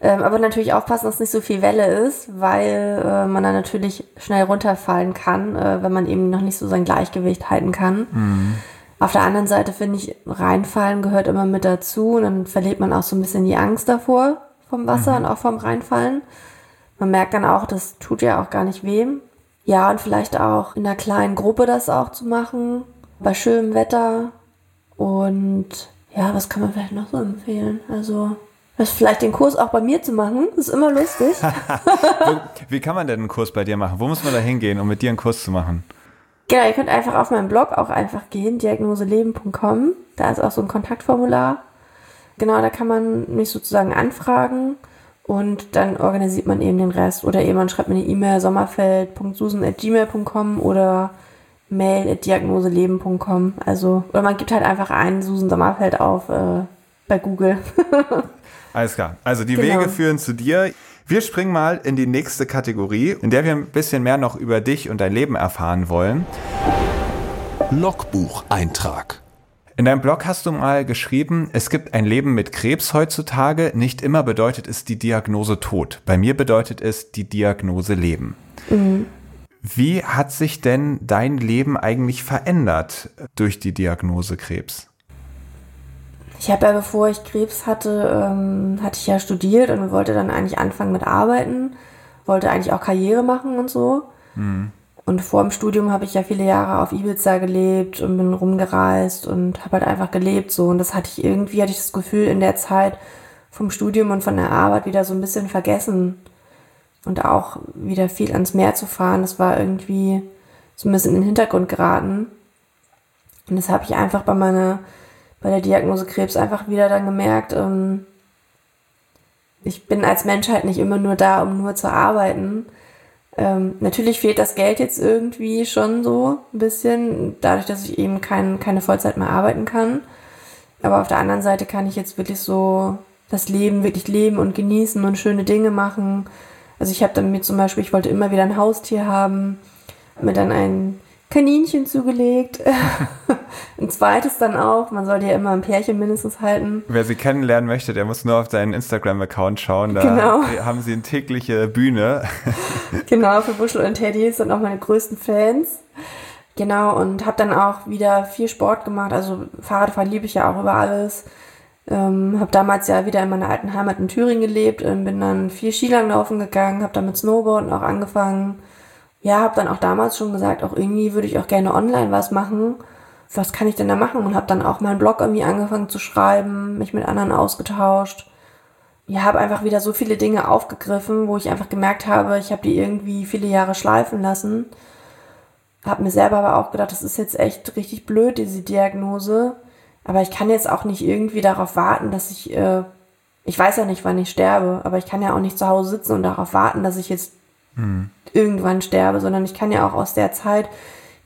Ähm, aber natürlich aufpassen, dass nicht so viel Welle ist, weil äh, man dann natürlich schnell runterfallen kann, äh, wenn man eben noch nicht so sein Gleichgewicht halten kann. Mhm. Auf der anderen Seite finde ich, reinfallen gehört immer mit dazu und dann verliert man auch so ein bisschen die Angst davor vom Wasser mhm. und auch vom Reinfallen. Man merkt dann auch, das tut ja auch gar nicht wem. Ja, und vielleicht auch in einer kleinen Gruppe das auch zu machen, bei schönem Wetter und ja, was kann man vielleicht noch so empfehlen? Also, das vielleicht den Kurs auch bei mir zu machen, ist immer lustig. Wie kann man denn einen Kurs bei dir machen? Wo muss man da hingehen, um mit dir einen Kurs zu machen? Genau, ihr könnt einfach auf meinen Blog auch einfach gehen, diagnoseleben.com. Da ist auch so ein Kontaktformular. Genau, da kann man mich sozusagen anfragen und dann organisiert man eben den Rest. Oder jemand schreibt mir eine E-Mail sommerfeld.susan.gmail.com oder mail.diagnoseleben.com. Also, oder man gibt halt einfach einen Susan Sommerfeld auf äh, bei Google. Alles klar. Also die genau. Wege führen zu dir. Wir springen mal in die nächste Kategorie, in der wir ein bisschen mehr noch über dich und dein Leben erfahren wollen. Logbucheintrag. In deinem Blog hast du mal geschrieben, es gibt ein Leben mit Krebs heutzutage. Nicht immer bedeutet es die Diagnose Tod. Bei mir bedeutet es die Diagnose Leben. Mhm. Wie hat sich denn dein Leben eigentlich verändert durch die Diagnose Krebs? Ich habe ja, bevor ich Krebs hatte, ähm, hatte ich ja studiert und wollte dann eigentlich anfangen mit Arbeiten, wollte eigentlich auch Karriere machen und so. Mhm. Und vor dem Studium habe ich ja viele Jahre auf Ibiza gelebt und bin rumgereist und habe halt einfach gelebt so. Und das hatte ich irgendwie, hatte ich das Gefühl in der Zeit vom Studium und von der Arbeit wieder so ein bisschen vergessen. Und auch wieder viel ans Meer zu fahren, das war irgendwie so ein bisschen in den Hintergrund geraten. Und das habe ich einfach bei meiner bei der Diagnose Krebs einfach wieder dann gemerkt, ähm, ich bin als Mensch halt nicht immer nur da, um nur zu arbeiten. Ähm, natürlich fehlt das Geld jetzt irgendwie schon so ein bisschen, dadurch, dass ich eben kein, keine Vollzeit mehr arbeiten kann. Aber auf der anderen Seite kann ich jetzt wirklich so das Leben wirklich leben und genießen und schöne Dinge machen. Also ich habe dann mir zum Beispiel, ich wollte immer wieder ein Haustier haben, mir dann ein Kaninchen zugelegt. ein zweites dann auch. Man sollte ja immer ein Pärchen mindestens halten. Wer sie kennenlernen möchte, der muss nur auf deinen Instagram-Account schauen. Da genau. haben sie eine tägliche Bühne. genau, für Buschel und Teddy sind auch meine größten Fans. Genau, und habe dann auch wieder viel Sport gemacht. Also Fahrradfahren liebe ich ja auch über alles. Ähm, habe damals ja wieder in meiner alten Heimat in Thüringen gelebt. Ähm, bin dann viel Skilanglaufen gegangen, habe dann mit Snowboarden auch angefangen ja, habe dann auch damals schon gesagt, auch irgendwie würde ich auch gerne online was machen. Was kann ich denn da machen? Und habe dann auch meinen Blog irgendwie angefangen zu schreiben, mich mit anderen ausgetauscht. Ja, habe einfach wieder so viele Dinge aufgegriffen, wo ich einfach gemerkt habe, ich habe die irgendwie viele Jahre schleifen lassen. Habe mir selber aber auch gedacht, das ist jetzt echt richtig blöd, diese Diagnose. Aber ich kann jetzt auch nicht irgendwie darauf warten, dass ich, äh, ich weiß ja nicht, wann ich sterbe, aber ich kann ja auch nicht zu Hause sitzen und darauf warten, dass ich jetzt hm. irgendwann sterbe, sondern ich kann ja auch aus der Zeit,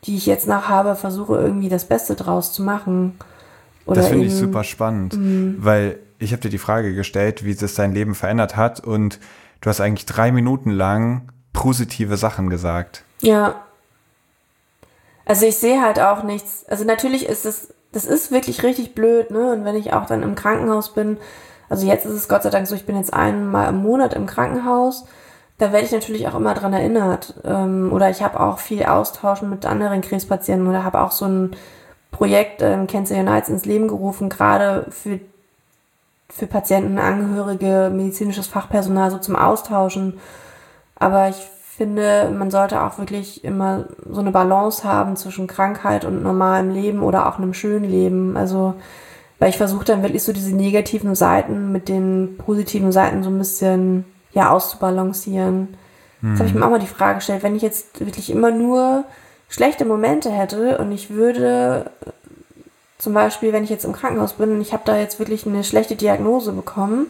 die ich jetzt noch habe, versuche irgendwie das Beste draus zu machen. Oder das finde ich super spannend, mhm. weil ich habe dir die Frage gestellt, wie es dein Leben verändert hat und du hast eigentlich drei Minuten lang positive Sachen gesagt. Ja. Also ich sehe halt auch nichts. Also natürlich ist es, das ist wirklich richtig blöd, ne? Und wenn ich auch dann im Krankenhaus bin, also jetzt ist es Gott sei Dank so, ich bin jetzt einmal im Monat im Krankenhaus da werde ich natürlich auch immer dran erinnert. Ähm, oder ich habe auch viel Austauschen mit anderen Krebspatienten oder habe auch so ein Projekt ähm, Cancer Unites ins Leben gerufen, gerade für, für Patienten, Angehörige, medizinisches Fachpersonal so zum Austauschen. Aber ich finde, man sollte auch wirklich immer so eine Balance haben zwischen Krankheit und normalem Leben oder auch einem schönen Leben. Also, weil ich versuche dann wirklich so diese negativen Seiten mit den positiven Seiten so ein bisschen ja auszubalancieren. Hm. Jetzt habe ich mir auch mal die Frage gestellt, wenn ich jetzt wirklich immer nur schlechte Momente hätte und ich würde zum Beispiel, wenn ich jetzt im Krankenhaus bin und ich habe da jetzt wirklich eine schlechte Diagnose bekommen,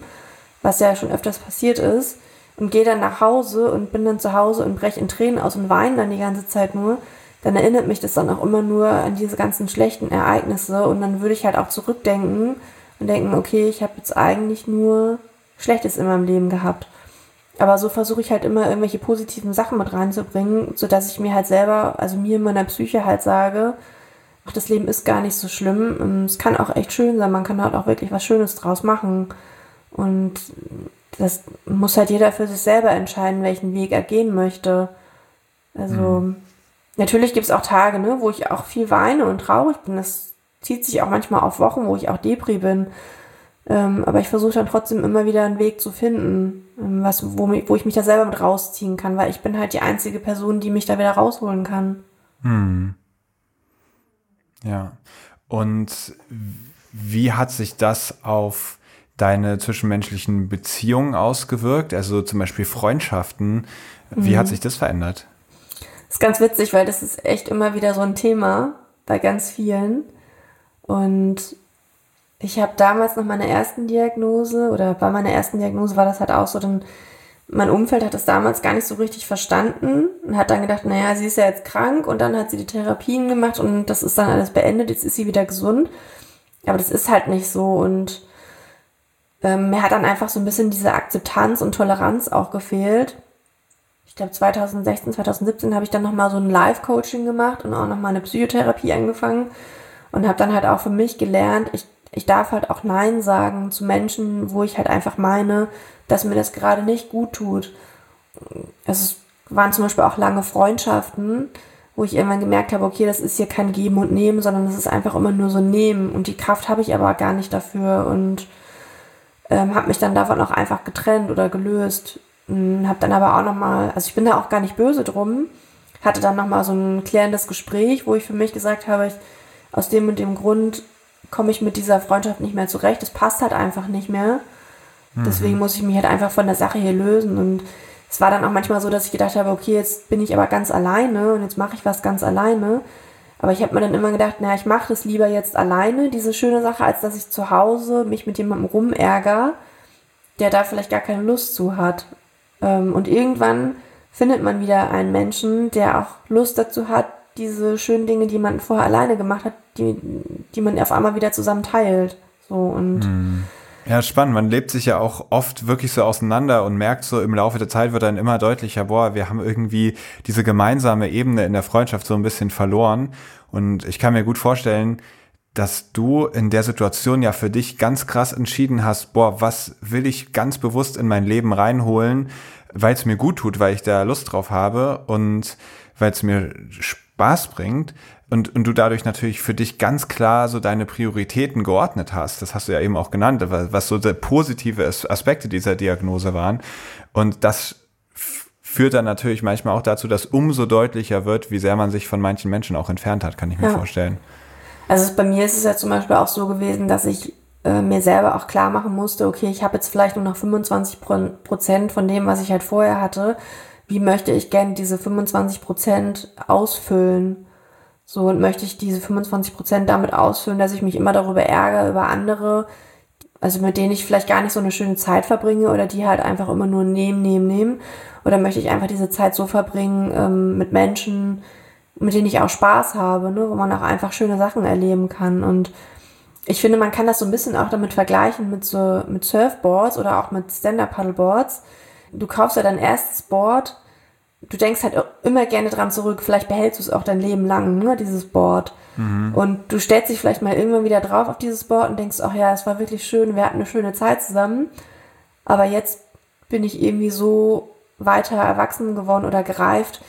was ja schon öfters passiert ist, und gehe dann nach Hause und bin dann zu Hause und breche in Tränen aus und weine dann die ganze Zeit nur, dann erinnert mich das dann auch immer nur an diese ganzen schlechten Ereignisse und dann würde ich halt auch zurückdenken und denken, okay, ich habe jetzt eigentlich nur Schlechtes in meinem Leben gehabt. Aber so versuche ich halt immer irgendwelche positiven Sachen mit reinzubringen, sodass ich mir halt selber, also mir in meiner Psyche halt sage, ach, das Leben ist gar nicht so schlimm. Es kann auch echt schön sein, man kann halt auch wirklich was Schönes draus machen. Und das muss halt jeder für sich selber entscheiden, welchen Weg er gehen möchte. Also, mhm. natürlich gibt es auch Tage, ne, wo ich auch viel weine und traurig bin. Das zieht sich auch manchmal auf Wochen, wo ich auch Depri bin. Ähm, aber ich versuche dann trotzdem immer wieder einen Weg zu finden, ähm, was, wo, wo ich mich da selber mit rausziehen kann, weil ich bin halt die einzige Person, die mich da wieder rausholen kann. Hm. Ja. Und wie hat sich das auf deine zwischenmenschlichen Beziehungen ausgewirkt? Also zum Beispiel Freundschaften. Wie mhm. hat sich das verändert? Das ist ganz witzig, weil das ist echt immer wieder so ein Thema bei ganz vielen. Und ich habe damals nach meiner ersten Diagnose oder bei meiner ersten Diagnose war das halt auch so, dann mein Umfeld hat das damals gar nicht so richtig verstanden und hat dann gedacht, naja, sie ist ja jetzt krank und dann hat sie die Therapien gemacht und das ist dann alles beendet, jetzt ist sie wieder gesund. Aber das ist halt nicht so und ähm, mir hat dann einfach so ein bisschen diese Akzeptanz und Toleranz auch gefehlt. Ich glaube 2016, 2017 habe ich dann nochmal so ein Live-Coaching gemacht und auch nochmal eine Psychotherapie angefangen und habe dann halt auch für mich gelernt, ich, ich darf halt auch Nein sagen zu Menschen, wo ich halt einfach meine, dass mir das gerade nicht gut tut. Es waren zum Beispiel auch lange Freundschaften, wo ich irgendwann gemerkt habe, okay, das ist hier kein Geben und Nehmen, sondern das ist einfach immer nur so Nehmen und die Kraft habe ich aber gar nicht dafür und ähm, habe mich dann davon auch einfach getrennt oder gelöst. Habe dann aber auch nochmal, also ich bin da auch gar nicht böse drum, hatte dann nochmal so ein klärendes Gespräch, wo ich für mich gesagt habe, ich, aus dem und dem Grund komme ich mit dieser Freundschaft nicht mehr zurecht. Es passt halt einfach nicht mehr. Mhm. Deswegen muss ich mich halt einfach von der Sache hier lösen. Und es war dann auch manchmal so, dass ich gedacht habe, okay, jetzt bin ich aber ganz alleine und jetzt mache ich was ganz alleine. Aber ich habe mir dann immer gedacht, naja, ich mache das lieber jetzt alleine, diese schöne Sache, als dass ich zu Hause mich mit jemandem rumärger, der da vielleicht gar keine Lust zu hat. Ähm, und irgendwann findet man wieder einen Menschen, der auch Lust dazu hat, diese schönen Dinge, die man vorher alleine gemacht hat, die, die man auf einmal wieder zusammen teilt. So und hm. Ja, spannend. Man lebt sich ja auch oft wirklich so auseinander und merkt so im Laufe der Zeit wird dann immer deutlicher, boah, wir haben irgendwie diese gemeinsame Ebene in der Freundschaft so ein bisschen verloren. Und ich kann mir gut vorstellen, dass du in der Situation ja für dich ganz krass entschieden hast, boah, was will ich ganz bewusst in mein Leben reinholen, weil es mir gut tut, weil ich da Lust drauf habe und weil es mir Spaß bringt und, und du dadurch natürlich für dich ganz klar so deine Prioritäten geordnet hast. Das hast du ja eben auch genannt, was so positive Aspekte dieser Diagnose waren. Und das führt dann natürlich manchmal auch dazu, dass umso deutlicher wird, wie sehr man sich von manchen Menschen auch entfernt hat, kann ich mir ja. vorstellen. Also bei mir ist es ja zum Beispiel auch so gewesen, dass ich äh, mir selber auch klar machen musste, okay, ich habe jetzt vielleicht nur noch 25 Prozent von dem, was ich halt vorher hatte. Wie möchte ich gerne diese 25 Prozent ausfüllen? So, und möchte ich diese 25 Prozent damit ausfüllen, dass ich mich immer darüber ärgere, über andere, also mit denen ich vielleicht gar nicht so eine schöne Zeit verbringe oder die halt einfach immer nur nehmen, nehmen, nehmen. Oder möchte ich einfach diese Zeit so verbringen ähm, mit Menschen, mit denen ich auch Spaß habe, ne, wo man auch einfach schöne Sachen erleben kann. Und ich finde, man kann das so ein bisschen auch damit vergleichen mit so mit Surfboards oder auch mit Stand-Up-Paddleboards. Du kaufst ja dein erstes Board du denkst halt immer gerne dran zurück, vielleicht behältst du es auch dein Leben lang, ne, dieses Board. Mhm. Und du stellst dich vielleicht mal irgendwann wieder drauf auf dieses Board und denkst, ach ja, es war wirklich schön, wir hatten eine schöne Zeit zusammen. Aber jetzt bin ich irgendwie so weiter erwachsen geworden oder gereift,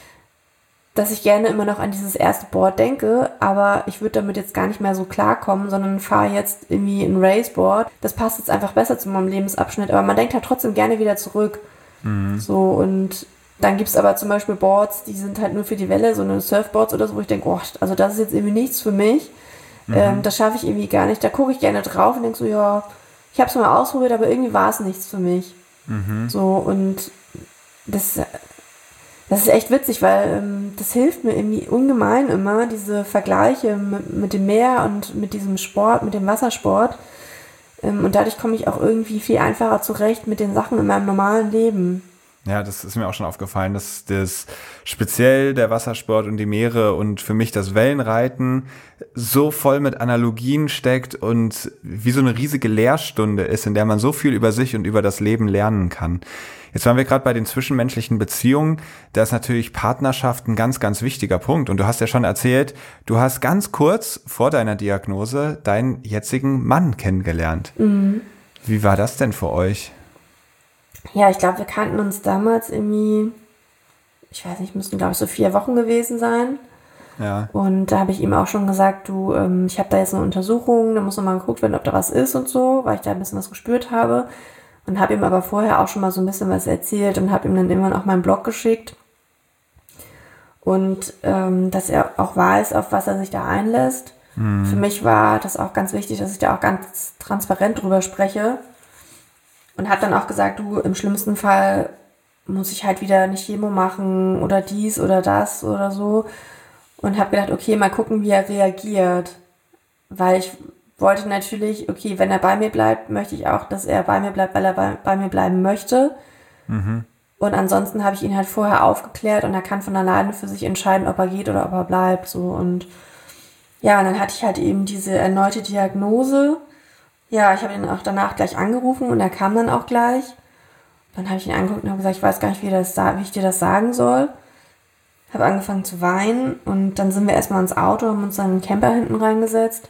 dass ich gerne immer noch an dieses erste Board denke, aber ich würde damit jetzt gar nicht mehr so klarkommen, sondern fahre jetzt irgendwie ein Raceboard. Das passt jetzt einfach besser zu meinem Lebensabschnitt, aber man denkt halt trotzdem gerne wieder zurück. Mhm. So und dann gibt es aber zum Beispiel Boards, die sind halt nur für die Welle, so eine Surfboards oder so, wo ich denke, oh, also das ist jetzt irgendwie nichts für mich. Mhm. Ähm, das schaffe ich irgendwie gar nicht. Da gucke ich gerne drauf und denke so, ja, ich habe es mal ausprobiert, aber irgendwie war es nichts für mich. Mhm. So, und das, das ist echt witzig, weil ähm, das hilft mir irgendwie ungemein immer, diese Vergleiche mit, mit dem Meer und mit diesem Sport, mit dem Wassersport. Ähm, und dadurch komme ich auch irgendwie viel einfacher zurecht mit den Sachen in meinem normalen Leben. Ja, das ist mir auch schon aufgefallen, dass das speziell der Wassersport und die Meere und für mich das Wellenreiten so voll mit Analogien steckt und wie so eine riesige Lehrstunde ist, in der man so viel über sich und über das Leben lernen kann. Jetzt waren wir gerade bei den zwischenmenschlichen Beziehungen. Da ist natürlich Partnerschaft ein ganz, ganz wichtiger Punkt. Und du hast ja schon erzählt, du hast ganz kurz vor deiner Diagnose deinen jetzigen Mann kennengelernt. Mhm. Wie war das denn für euch? Ja, ich glaube, wir kannten uns damals irgendwie, ich weiß nicht, müssten glaube ich so vier Wochen gewesen sein. Ja. Und da habe ich ihm auch schon gesagt, du, ähm, ich habe da jetzt eine Untersuchung, da muss nochmal geguckt werden, ob da was ist und so, weil ich da ein bisschen was gespürt habe. Und habe ihm aber vorher auch schon mal so ein bisschen was erzählt und habe ihm dann irgendwann auch meinen Blog geschickt. Und ähm, dass er auch weiß, auf was er sich da einlässt. Mhm. Für mich war das auch ganz wichtig, dass ich da auch ganz transparent drüber spreche und hat dann auch gesagt, du, im schlimmsten Fall muss ich halt wieder eine Chemo machen oder dies oder das oder so. Und habe gedacht, okay, mal gucken, wie er reagiert. Weil ich wollte natürlich, okay, wenn er bei mir bleibt, möchte ich auch, dass er bei mir bleibt, weil er bei, bei mir bleiben möchte. Mhm. Und ansonsten habe ich ihn halt vorher aufgeklärt und er kann von alleine für sich entscheiden, ob er geht oder ob er bleibt. So und ja, und dann hatte ich halt eben diese erneute Diagnose Ja, ich habe ihn auch danach gleich angerufen und er kam dann auch gleich. Dann habe ich ihn angeguckt und habe gesagt, ich weiß gar nicht, wie, das, wie ich dir das sagen soll. Habe angefangen zu weinen und dann sind wir erstmal ins Auto, haben uns dann einen Camper hinten reingesetzt.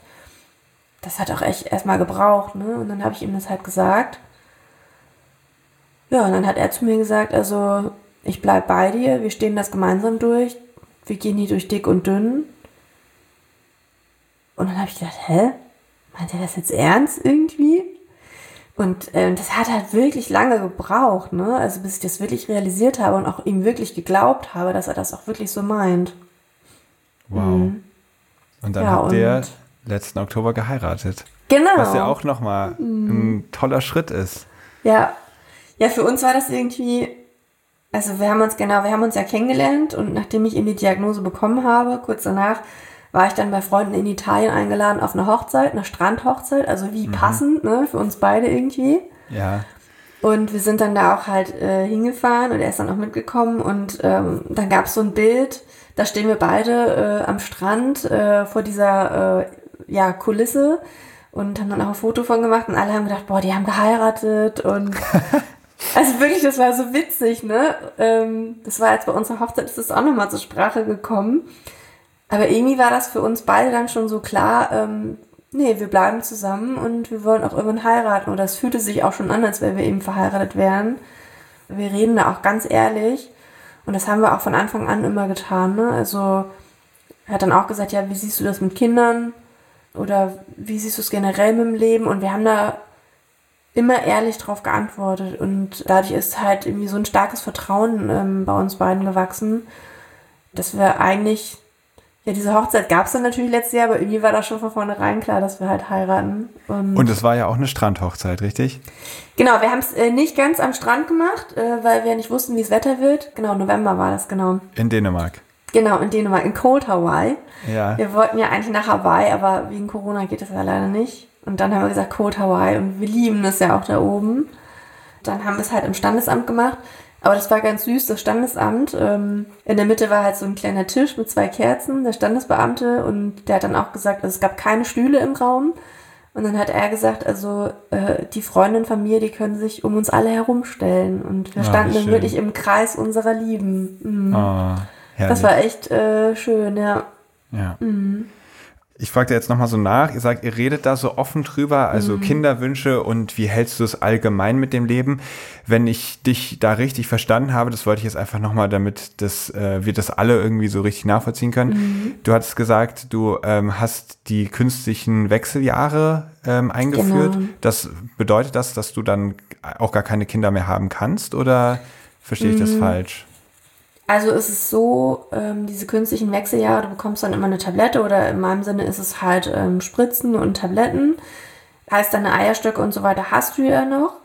Das hat auch echt erstmal gebraucht, ne? Und dann habe ich ihm das halt gesagt. Ja, und dann hat er zu mir gesagt, also ich bleib bei dir, wir stehen das gemeinsam durch, wir gehen hier durch dick und dünn. Und dann habe ich gedacht, hä? Meint er das jetzt ernst irgendwie? Und äh, das hat halt wirklich lange gebraucht, ne? Also bis ich das wirklich realisiert habe und auch ihm wirklich geglaubt habe, dass er das auch wirklich so meint. Wow. Mhm. Und dann ja, habt ihr letzten Oktober geheiratet. Genau. Was ja auch nochmal mhm. ein toller Schritt ist. Ja. Ja, für uns war das irgendwie, also wir haben uns, genau, wir haben uns ja kennengelernt und nachdem ich eben die Diagnose bekommen habe, kurz danach, war ich dann bei Freunden in Italien eingeladen auf eine Hochzeit, eine Strandhochzeit, also wie mhm. passend, ne, für uns beide irgendwie. Ja. Und wir sind dann da auch halt äh, hingefahren und er ist dann auch mitgekommen und ähm, dann gab es so ein Bild, da stehen wir beide äh, am Strand äh, vor dieser äh, ja, Kulisse und haben dann auch ein Foto von gemacht und alle haben gedacht, boah, die haben geheiratet und also wirklich, das war so witzig, ne? Ähm, das war jetzt bei unserer Hochzeit, ist das auch nochmal zur Sprache gekommen. Aber irgendwie war das für uns beide dann schon so klar, ähm, nee, wir bleiben zusammen und wir wollen auch irgendwann heiraten. Oder es fühlte sich auch schon an, als wenn wir eben verheiratet wären. Wir reden da auch ganz ehrlich. Und das haben wir auch von Anfang an immer getan. Ne? Also er hat dann auch gesagt, ja, wie siehst du das mit Kindern? Oder wie siehst du es generell mit dem Leben? Und wir haben da immer ehrlich drauf geantwortet. Und dadurch ist halt irgendwie so ein starkes Vertrauen ähm, bei uns beiden gewachsen, dass wir eigentlich ja, diese Hochzeit gab es dann natürlich letztes Jahr, aber irgendwie war das schon von vornherein klar, dass wir halt heiraten. Und es war ja auch eine Strandhochzeit, richtig? Genau, wir haben es äh, nicht ganz am Strand gemacht, äh, weil wir nicht wussten, wie es Wetter wird. Genau, November war das, genau. In Dänemark. Genau, in Dänemark, in Cold Hawaii. Ja. Wir wollten ja eigentlich nach Hawaii, aber wegen Corona geht das ja leider nicht. Und dann haben wir gesagt, Cold Hawaii und wir lieben es ja auch da oben. Dann haben wir es halt im Standesamt gemacht. Aber das war ganz süß, das Standesamt. Ähm, in der Mitte war halt so ein kleiner Tisch mit zwei Kerzen, der Standesbeamte, und der hat dann auch gesagt, also es gab keine Stühle im Raum. Und dann hat er gesagt, also äh, die Freundinnen von mir, die können sich um uns alle herumstellen. Und wir ah, standen dann wirklich im Kreis unserer Lieben. Mhm. Oh, das war echt äh, schön, ja. Ja. Mhm ich frage dir jetzt nochmal so nach, ihr sagt, ihr redet da so offen drüber, also mhm. Kinderwünsche und wie hältst du es allgemein mit dem Leben? Wenn ich dich da richtig verstanden habe, das wollte ich jetzt einfach nochmal, damit das, äh, wir das alle irgendwie so richtig nachvollziehen können. Mhm. Du hattest gesagt, du ähm, hast die künstlichen Wechseljahre ähm, eingeführt. Genau. Das bedeutet das, dass du dann auch gar keine Kinder mehr haben kannst oder verstehe ich das mhm. falsch? Also ist es so, ähm, diese künstlichen Wechseljahre, du bekommst dann immer eine Tablette oder in meinem Sinne ist es halt ähm, Spritzen und Tabletten. Heißt deine Eierstöcke und so weiter hast du ja noch.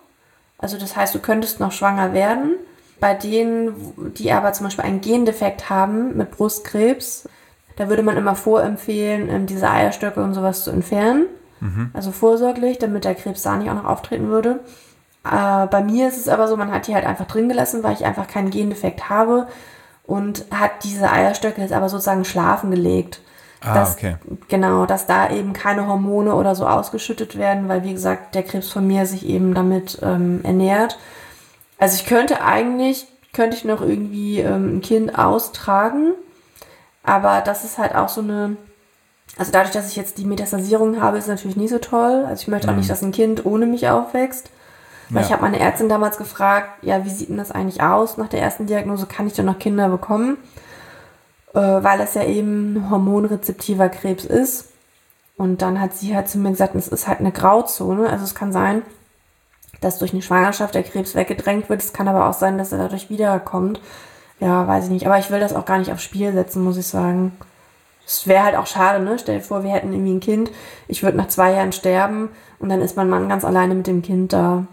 Also das heißt, du könntest noch schwanger werden. Bei denen, die aber zum Beispiel einen Gendefekt haben mit Brustkrebs, da würde man immer vorempfehlen, ähm, diese Eierstöcke und sowas zu entfernen. Mhm. Also vorsorglich, damit der Krebs da nicht auch noch auftreten würde. Äh, bei mir ist es aber so, man hat die halt einfach drin gelassen, weil ich einfach keinen Gendefekt habe und hat diese Eierstöcke jetzt aber sozusagen schlafen gelegt. Ah, dass, okay. Genau, dass da eben keine Hormone oder so ausgeschüttet werden, weil wie gesagt, der Krebs von mir sich eben damit ähm, ernährt. Also ich könnte eigentlich, könnte ich noch irgendwie ähm, ein Kind austragen, aber das ist halt auch so eine, also dadurch, dass ich jetzt die Metastasierung habe, ist natürlich nie so toll. Also ich möchte mhm. auch nicht, dass ein Kind ohne mich aufwächst. Weil ja. ich habe meine Ärztin damals gefragt, ja, wie sieht denn das eigentlich aus nach der ersten Diagnose? Kann ich denn noch Kinder bekommen? Äh, weil es ja eben hormonrezeptiver Krebs ist. Und dann hat sie halt zu mir gesagt, es ist halt eine Grauzone. Also es kann sein, dass durch eine Schwangerschaft der Krebs weggedrängt wird. Es kann aber auch sein, dass er dadurch wiederkommt. Ja, weiß ich nicht. Aber ich will das auch gar nicht aufs Spiel setzen, muss ich sagen. Es wäre halt auch schade, ne? Stell dir vor, wir hätten irgendwie ein Kind. Ich würde nach zwei Jahren sterben und dann ist mein Mann ganz alleine mit dem Kind da.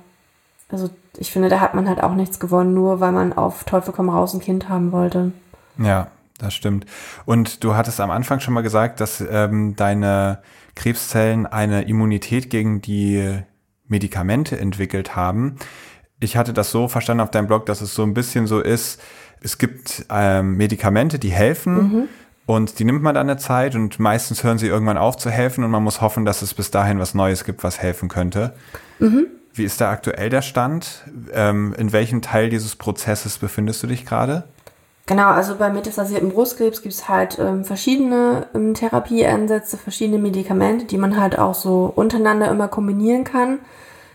Also ich finde, da hat man halt auch nichts gewonnen, nur weil man auf Teufel komm raus ein Kind haben wollte. Ja, das stimmt. Und du hattest am Anfang schon mal gesagt, dass ähm, deine Krebszellen eine Immunität gegen die Medikamente entwickelt haben. Ich hatte das so verstanden auf deinem Blog, dass es so ein bisschen so ist, es gibt ähm, Medikamente, die helfen, mhm. Und die nimmt man dann eine Zeit und meistens hören sie irgendwann auf zu helfen und man muss hoffen, dass es bis dahin was Neues gibt, was helfen könnte. Mhm. Wie ist da aktuell der Stand? Ähm, in welchem Teil dieses Prozesses befindest du dich gerade? Genau, also bei metastasiertem Brustkrebs gibt es halt ähm, verschiedene ähm, Therapieansätze, verschiedene Medikamente, die man halt auch so untereinander immer kombinieren kann.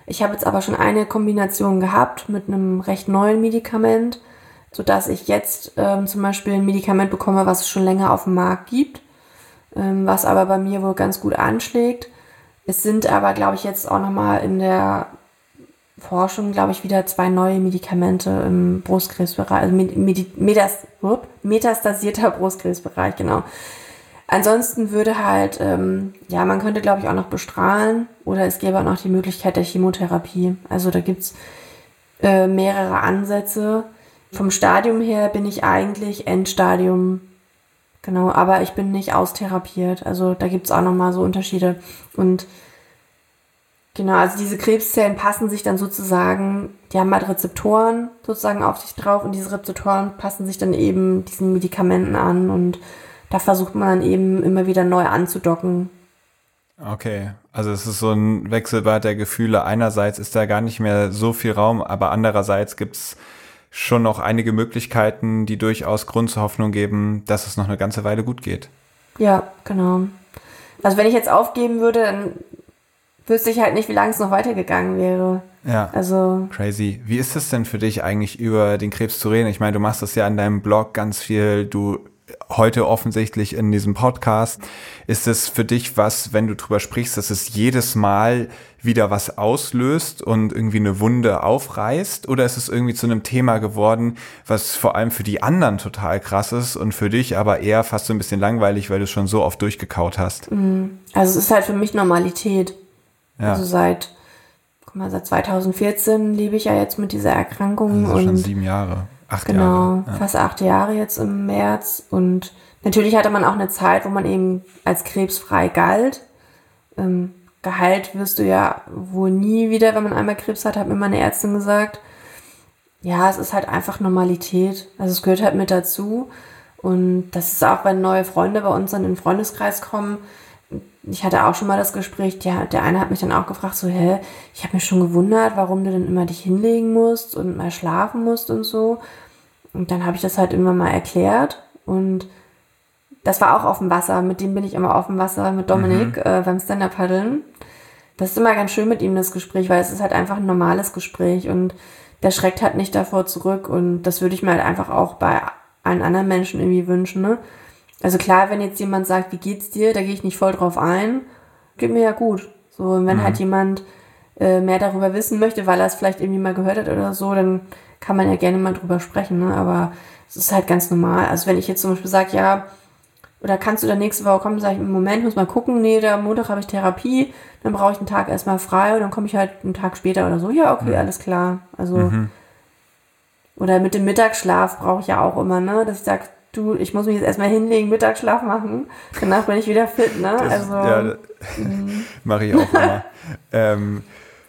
Ich habe jetzt aber schon eine Kombination gehabt mit einem recht neuen Medikament, sodass ich jetzt ähm, zum Beispiel ein Medikament bekomme, was es schon länger auf dem Markt gibt, ähm, was aber bei mir wohl ganz gut anschlägt. Es sind aber, glaube ich, jetzt auch nochmal in der Forschung, glaube ich, wieder zwei neue Medikamente im Brustkrebsbereich, also Metas, metastasierter Brustkrebsbereich, genau. Ansonsten würde halt, ähm, ja, man könnte, glaube ich, auch noch bestrahlen oder es gäbe auch noch die Möglichkeit der Chemotherapie. Also da gibt's äh, mehrere Ansätze. Vom Stadium her bin ich eigentlich Endstadium, genau, aber ich bin nicht austherapiert. Also da gibt's auch nochmal so Unterschiede. Und Genau, also diese Krebszellen passen sich dann sozusagen, die haben halt Rezeptoren sozusagen auf sich drauf und diese Rezeptoren passen sich dann eben diesen Medikamenten an und da versucht man dann eben immer wieder neu anzudocken. Okay, also es ist so ein Wechselbad der Gefühle. Einerseits ist da gar nicht mehr so viel Raum, aber andererseits gibt's schon noch einige Möglichkeiten, die durchaus Grund zur Hoffnung geben, dass es noch eine ganze Weile gut geht. Ja, genau. Also wenn ich jetzt aufgeben würde, dann wüsste ich halt nicht, wie lange es noch weitergegangen wäre. Ja. Also. Crazy. Wie ist es denn für dich eigentlich über den Krebs zu reden? Ich meine, du machst das ja in deinem Blog ganz viel. Du heute offensichtlich in diesem Podcast. Ist es für dich was, wenn du drüber sprichst, dass es jedes Mal wieder was auslöst und irgendwie eine Wunde aufreißt? Oder ist es irgendwie zu einem Thema geworden, was vor allem für die anderen total krass ist und für dich aber eher fast so ein bisschen langweilig, weil du es schon so oft durchgekaut hast? Mhm. Also es ist halt für mich Normalität. Ja. Also seit, guck mal, seit 2014 lebe ich ja jetzt mit dieser Erkrankung. Also schon sieben Jahre. Acht genau, Jahre. Ja. fast acht Jahre jetzt im März. Und natürlich hatte man auch eine Zeit, wo man eben als krebsfrei galt. Ähm, geheilt wirst du ja wohl nie wieder, wenn man einmal Krebs hat, hat mir meine Ärztin gesagt. Ja, es ist halt einfach Normalität. Also es gehört halt mit dazu. Und das ist auch, wenn neue Freunde bei uns dann in den Freundeskreis kommen, ich hatte auch schon mal das Gespräch, der, der eine hat mich dann auch gefragt, so, hä, ich habe mich schon gewundert, warum du denn immer dich hinlegen musst und mal schlafen musst und so. Und dann habe ich das halt immer mal erklärt und das war auch auf dem Wasser, mit dem bin ich immer auf dem Wasser, mit Dominik mhm. äh, beim Stand-Up-Paddeln. Das ist immer ganz schön mit ihm, das Gespräch, weil es ist halt einfach ein normales Gespräch und der schreckt halt nicht davor zurück und das würde ich mir halt einfach auch bei allen anderen Menschen irgendwie wünschen, ne? Also klar, wenn jetzt jemand sagt, wie geht's dir, da gehe ich nicht voll drauf ein. Geht mir ja gut. So, und wenn mhm. halt jemand äh, mehr darüber wissen möchte, weil er es vielleicht irgendwie mal gehört hat oder so, dann kann man ja gerne mal drüber sprechen. Ne? Aber es ist halt ganz normal. Also wenn ich jetzt zum Beispiel sage, ja, oder kannst du da nächste Woche kommen, sage ich, im Moment muss mal gucken, nee, da Montag habe ich Therapie, dann brauche ich einen Tag erstmal frei und dann komme ich halt einen Tag später oder so. Ja, okay, mhm. alles klar. Also mhm. oder mit dem Mittagsschlaf brauche ich ja auch immer, ne, dass ich sage, du, ich muss mich jetzt erstmal hinlegen, Mittagsschlaf machen. Danach bin ich wieder fit, ne? Das, also. Ja, mhm. mache ich auch immer. ähm,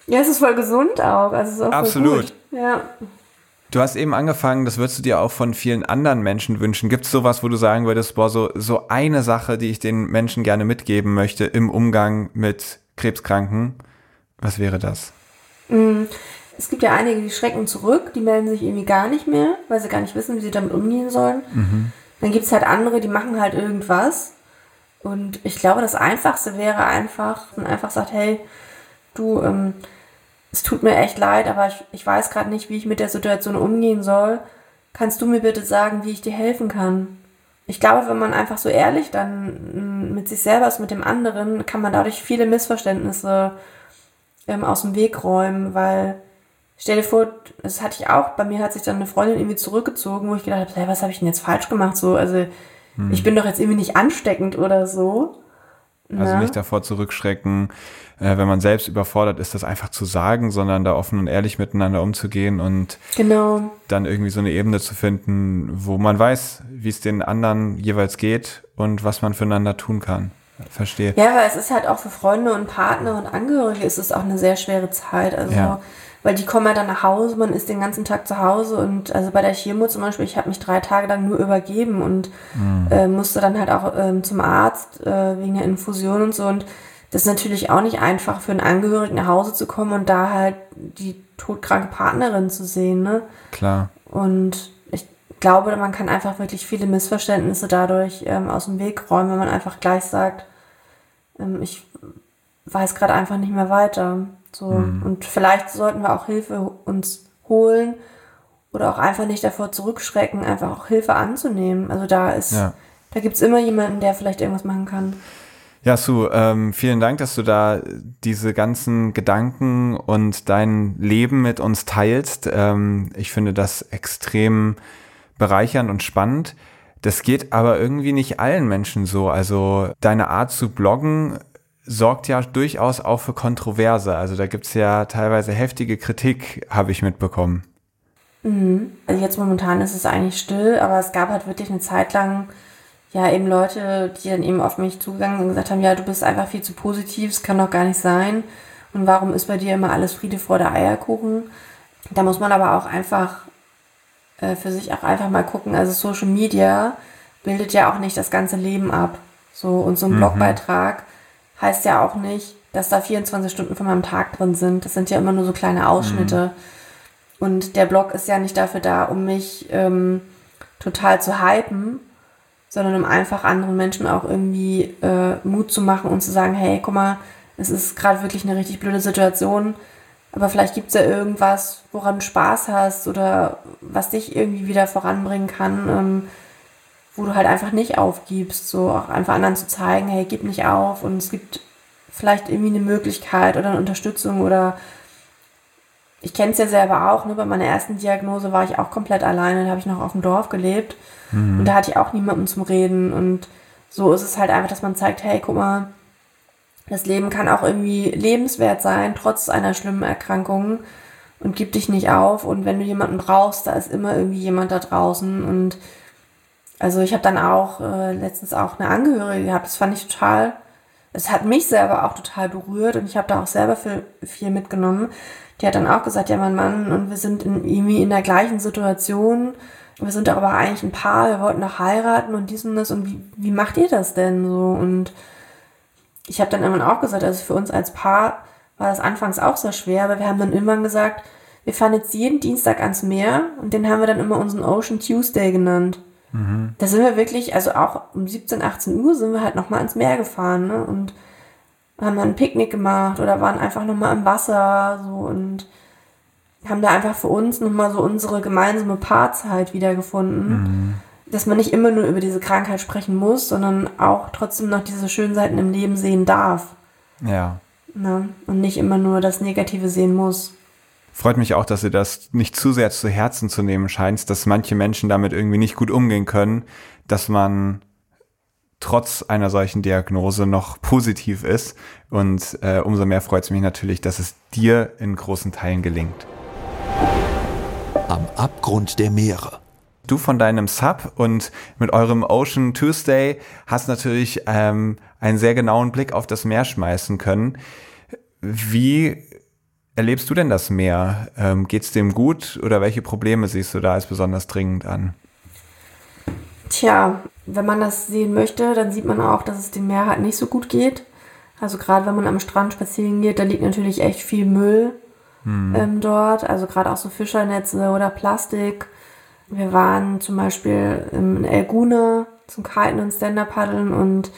ja, es ist voll gesund auch. Also auch absolut. Ja. Du hast eben angefangen, das würdest du dir auch von vielen anderen Menschen wünschen. Gibt es sowas, wo du sagen würdest, boah, so, so eine Sache, die ich den Menschen gerne mitgeben möchte im Umgang mit Krebskranken? Was wäre das? Es gibt ja einige, die schrecken zurück, die melden sich irgendwie gar nicht mehr, weil sie gar nicht wissen, wie sie damit umgehen sollen. Mhm. Dann gibt es halt andere, die machen halt irgendwas. Und ich glaube, das Einfachste wäre einfach, wenn man einfach sagt, hey, du, ähm, es tut mir echt leid, aber ich, ich weiß gerade nicht, wie ich mit der Situation umgehen soll. Kannst du mir bitte sagen, wie ich dir helfen kann? Ich glaube, wenn man einfach so ehrlich dann mm, mit sich selber ist, mit dem anderen, kann man dadurch viele Missverständnisse ähm, aus dem Weg räumen, weil Stell dir vor, das hatte ich auch, bei mir hat sich dann eine Freundin irgendwie zurückgezogen, wo ich gedacht habe, hey, was habe ich denn jetzt falsch gemacht? So, also hm. ich bin doch jetzt irgendwie nicht ansteckend oder so. Also nicht davor zurückschrecken, äh, wenn man selbst überfordert ist, das einfach zu sagen, sondern da offen und ehrlich miteinander umzugehen und genau. dann irgendwie so eine Ebene zu finden, wo man weiß, wie es den anderen jeweils geht und was man füreinander tun kann. Verstehe. Ja, weil es ist halt auch für Freunde und Partner und Angehörige ist es auch eine sehr schwere Zeit. Also ja weil die kommen ja dann nach Hause, man ist den ganzen Tag zu Hause und also bei der Chemo zum Beispiel, ich habe mich drei Tage lang nur übergeben und mhm. äh, musste dann halt auch ähm, zum Arzt äh, wegen der Infusion und so und das ist natürlich auch nicht einfach für einen Angehörigen nach Hause zu kommen und da halt die todkranke Partnerin zu sehen, ne? Klar. Und ich glaube, man kann einfach wirklich viele Missverständnisse dadurch ähm, aus dem Weg räumen, wenn man einfach gleich sagt, ähm, ich weiß gerade einfach nicht mehr weiter. So. Mhm. Und vielleicht sollten wir auch Hilfe uns holen oder auch einfach nicht davor zurückschrecken, einfach auch Hilfe anzunehmen. Also da ist, ja. da gibt's immer jemanden, der vielleicht irgendwas machen kann. Ja, Sue, ähm, vielen Dank, dass du da diese ganzen Gedanken und dein Leben mit uns teilst. Ähm, ich finde das extrem bereichernd und spannend. Das geht aber irgendwie nicht allen Menschen so. Also deine Art zu bloggen sorgt ja durchaus auch für Kontroverse. Also da gibt's ja teilweise heftige Kritik, habe ich mitbekommen. Mhm. Also jetzt momentan ist es eigentlich still, aber es gab halt wirklich eine Zeit lang ja eben Leute, die dann eben auf mich zugegangen sind und gesagt haben, ja, du bist einfach viel zu positiv, es kann doch gar nicht sein. Und warum ist bei dir immer alles Friede vor der Eierkuchen? Da muss man aber auch einfach äh, für sich auch einfach mal gucken. Also Social Media bildet ja auch nicht das ganze Leben ab. So, und so ein mhm. Blogbeitrag heißt ja auch nicht, dass da 24 Stunden von meinem Tag drin sind. Das sind ja immer nur so kleine Ausschnitte. Mhm. Und der Blog ist ja nicht dafür da, um mich ähm, total zu hypen, sondern um einfach anderen Menschen auch irgendwie äh, Mut zu machen und zu sagen, hey, guck mal, es ist gerade wirklich eine richtig blöde Situation, aber vielleicht gibt es ja irgendwas, woran du Spaß hast oder was dich irgendwie wieder voranbringen kann. Ähm, wo du halt einfach nicht aufgibst, so auch einfach anderen zu zeigen, hey, gib nicht auf. Und es gibt vielleicht irgendwie eine Möglichkeit oder eine Unterstützung oder ich kenne es ja selber auch, ne? bei meiner ersten Diagnose war ich auch komplett alleine, da habe ich noch auf dem Dorf gelebt. Mhm. und da hatte ich auch niemanden zum Reden. Und so ist es halt einfach, dass man zeigt, hey, guck mal, das Leben kann auch irgendwie lebenswert sein, trotz einer schlimmen Erkrankung. Und gib dich nicht auf. Und wenn du jemanden brauchst, da ist immer irgendwie jemand da draußen. Und also ich habe dann auch äh, letztens auch eine Angehörige gehabt. Das fand ich total, es hat mich selber auch total berührt und ich habe da auch selber viel, viel mitgenommen. Die hat dann auch gesagt, ja, mein Mann und wir sind in, irgendwie in der gleichen Situation. Wir sind aber eigentlich ein Paar, wir wollten noch heiraten und dies und das und wie, wie macht ihr das denn so? Und ich habe dann irgendwann auch gesagt, also für uns als Paar war das anfangs auch sehr schwer, aber wir haben dann irgendwann gesagt, wir fahren jetzt jeden Dienstag ans Meer und den haben wir dann immer unseren Ocean Tuesday genannt. Mhm. Da sind wir wirklich, also auch um 17, 18 Uhr sind wir halt nochmal ins Meer gefahren ne? und haben dann ein Picknick gemacht oder waren einfach nochmal im Wasser so und haben da einfach für uns nochmal so unsere gemeinsame Paarzeit wiedergefunden. Mhm. Dass man nicht immer nur über diese Krankheit sprechen muss, sondern auch trotzdem noch diese schönen Seiten im Leben sehen darf. Ja. Ne? Und nicht immer nur das Negative sehen muss. Freut mich auch, dass du das nicht zu sehr zu Herzen zu nehmen scheinst, dass manche Menschen damit irgendwie nicht gut umgehen können, dass man trotz einer solchen Diagnose noch positiv ist. Und äh, umso mehr freut es mich natürlich, dass es dir in großen Teilen gelingt. Am Abgrund der Meere. Du von deinem Sub und mit eurem Ocean Tuesday hast natürlich ähm, einen sehr genauen Blick auf das Meer schmeißen können. Wie erlebst du denn das Meer? Ähm, Geht es dem gut oder welche Probleme siehst du da als besonders dringend an? Tja, wenn man das sehen möchte, dann sieht man auch, dass es dem Meer halt nicht so gut geht. Also gerade wenn man am Strand spazieren geht, da liegt natürlich echt viel Müll hm. ähm, dort. Also gerade auch so Fischernetze oder Plastik. Wir waren zum Beispiel in Elguna zum Kiten und Stand-Up-Paddeln und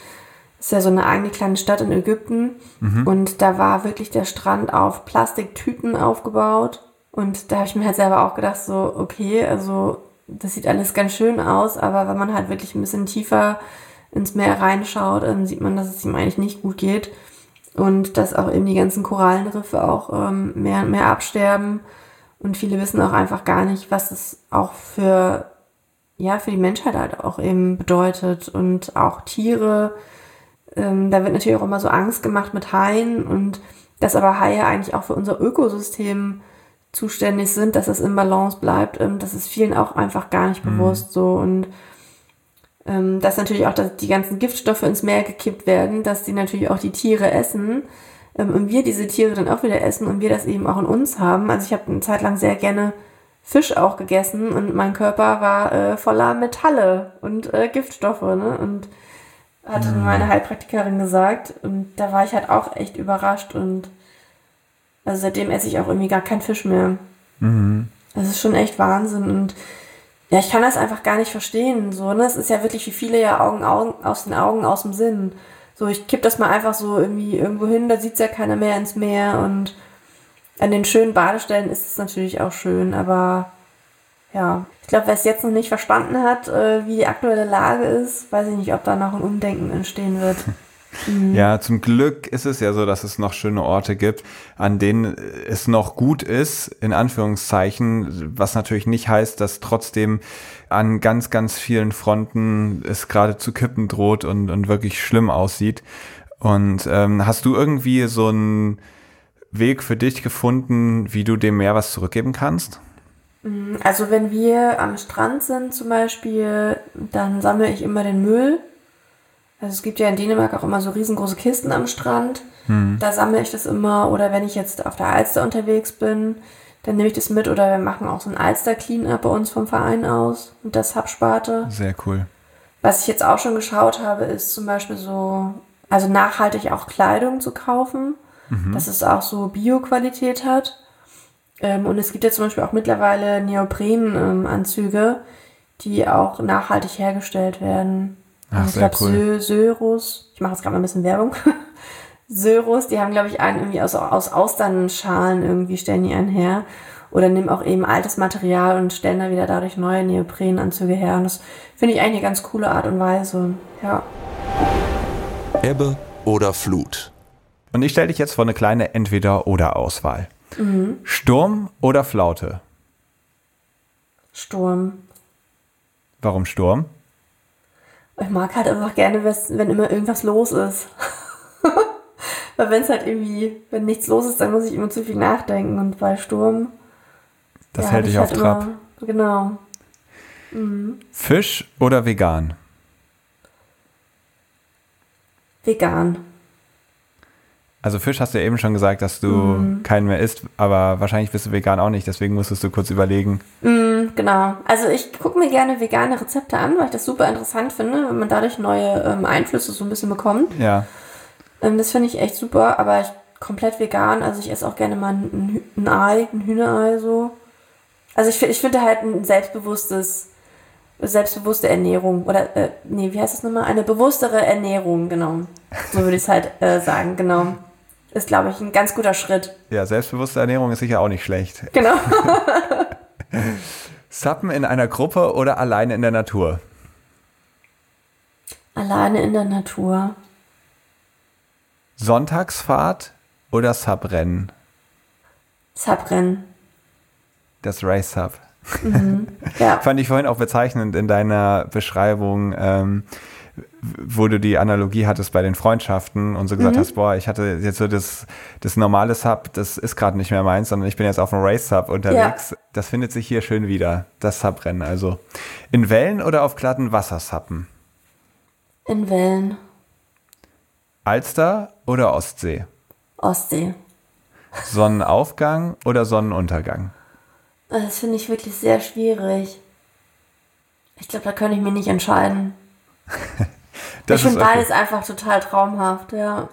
ist ja so eine eigene kleine Stadt in Ägypten. Mhm. Und da war wirklich der Strand auf Plastiktüten aufgebaut. Und da habe ich mir halt selber auch gedacht, so, okay, also das sieht alles ganz schön aus, aber wenn man halt wirklich ein bisschen tiefer ins Meer reinschaut, dann sieht man, dass es ihm eigentlich nicht gut geht. Und dass auch eben die ganzen Korallenriffe auch ähm, mehr und mehr absterben. Und viele wissen auch einfach gar nicht, was es auch für, ja, für die Menschheit halt auch eben bedeutet. Und auch Tiere, ähm, da wird natürlich auch immer so Angst gemacht mit Haien und dass aber Haie eigentlich auch für unser Ökosystem zuständig sind, dass es in Balance bleibt, ähm, das ist vielen auch einfach gar nicht mhm. bewusst so und ähm, dass natürlich auch dass die ganzen Giftstoffe ins Meer gekippt werden, dass die natürlich auch die Tiere essen, ähm, und wir diese Tiere dann auch wieder essen und wir das eben auch in uns haben. Also ich habe eine Zeit lang sehr gerne Fisch auch gegessen und mein Körper war äh, voller Metalle und äh, Giftstoffe, ne? Und hatte Mhm. meine Heilpraktikerin gesagt und da war ich halt auch echt überrascht und also seitdem esse ich auch irgendwie gar keinen Fisch mehr. Mhm. Das ist schon echt Wahnsinn und ja, ich kann das einfach gar nicht verstehen. So, ne? Es ist ja wirklich wie viele ja Augen, Augen aus den Augen, aus dem Sinn. So, ich kipp das mal einfach so irgendwie irgendwo hin, da sieht's ja keiner mehr ins Meer und an den schönen Badestellen ist es natürlich auch schön, aber ja, ich glaube, wer es jetzt noch nicht verstanden hat, äh, wie die aktuelle Lage ist, weiß ich nicht, ob da noch ein Umdenken entstehen wird. Ja, zum Glück ist es ja so, dass es noch schöne Orte gibt, an denen es noch gut ist, in Anführungszeichen, was natürlich nicht heißt, dass trotzdem an ganz, ganz vielen Fronten es gerade zu kippen droht und, und wirklich schlimm aussieht. Und ähm, hast du irgendwie so einen Weg für dich gefunden, wie du dem Meer was zurückgeben kannst? Also wenn wir am Strand sind zum Beispiel, dann sammle ich immer den Müll. Also es gibt ja in Dänemark auch immer so riesengroße Kisten am Strand. Da sammle ich das immer. Oder wenn ich jetzt auf der Alster unterwegs bin, dann nehme ich das mit. Oder wir machen auch so ein Alster-Clean-Up bei uns vom Verein aus. Und das Hubsparte. Sehr cool. Was ich jetzt auch schon geschaut habe, ist zum Beispiel so, also nachhaltig auch Kleidung zu kaufen, dass es auch so Bio-Qualität hat. Ähm, und es gibt ja zum Beispiel auch mittlerweile Neopren-Anzüge, die auch nachhaltig hergestellt werden. Ach, Also ich glaube, cool. Sö Söros, ich mache jetzt gerade mal ein bisschen Werbung. Söros, die haben, glaube ich, einen irgendwie aus, aus Austernschalen irgendwie, stellen die einen her. Oder nehmen auch eben altes Material und stellen da wieder dadurch neue Neoprenanzüge her. Und das finde ich eigentlich eine ganz coole Art und Weise. Ja. Ebbe oder Flut. Und ich stelle dich jetzt vor eine kleine Entweder-oder-Auswahl. Sturm oder Flaute? Sturm. Warum Sturm? Ich mag halt einfach gerne, wenn immer irgendwas los ist. Weil wenn es halt irgendwie, wenn nichts los ist, dann muss ich immer zu viel nachdenken. Und bei Sturm. Das ja, hält dich ich auf halt Trab. Immer, genau. Fisch oder vegan? Vegan. Also Fisch hast du ja eben schon gesagt, dass du Mhm. keinen mehr isst, aber wahrscheinlich bist du vegan auch nicht, deswegen musstest du kurz überlegen. Mm, genau. Also ich gucke mir gerne vegane Rezepte an, weil ich das super interessant finde, wenn man dadurch neue ähm, Einflüsse so ein bisschen bekommt. Ja, Ähm, das finde ich echt super, aber ich komplett vegan. Also ich esse auch gerne mal ein, ein Ei, ein Hühnerei so. Also ich, ich finde halt ein selbstbewusstes, selbstbewusste Ernährung oder äh, nee, wie heißt das nochmal? Eine bewusstere Ernährung, genau. So würde ich es halt äh, sagen, genau. Ist, glaube ich, ein ganz guter Schritt. ja, selbstbewusste Ernährung ist sicher auch nicht schlecht. Genau. Sappen in einer Gruppe oder alleine in der Natur? Alleine in der Natur. Sonntagsfahrt oder Subrennen? Subrennen. Das Race Sub. Ja. Fand ich vorhin auch bezeichnend in deiner Beschreibung, ähm, wo du die Analogie hattest bei den Freundschaften und so Mhm. gesagt hast, boah, ich hatte jetzt so das, das normale Sub, das ist gerade nicht mehr meins, sondern ich bin jetzt auf dem Race Sub unterwegs. Das findet sich hier schön wieder, das Subrennen also. In Wellen oder auf glatten Wassersappen? In Wellen. Alster oder Ostsee? Ostsee. Sonnenaufgang oder Sonnenuntergang? Das finde ich wirklich sehr schwierig. Ich glaube, da könnte ich mich nicht entscheiden. Das ich finde ist okay. beides einfach total traumhaft, ja.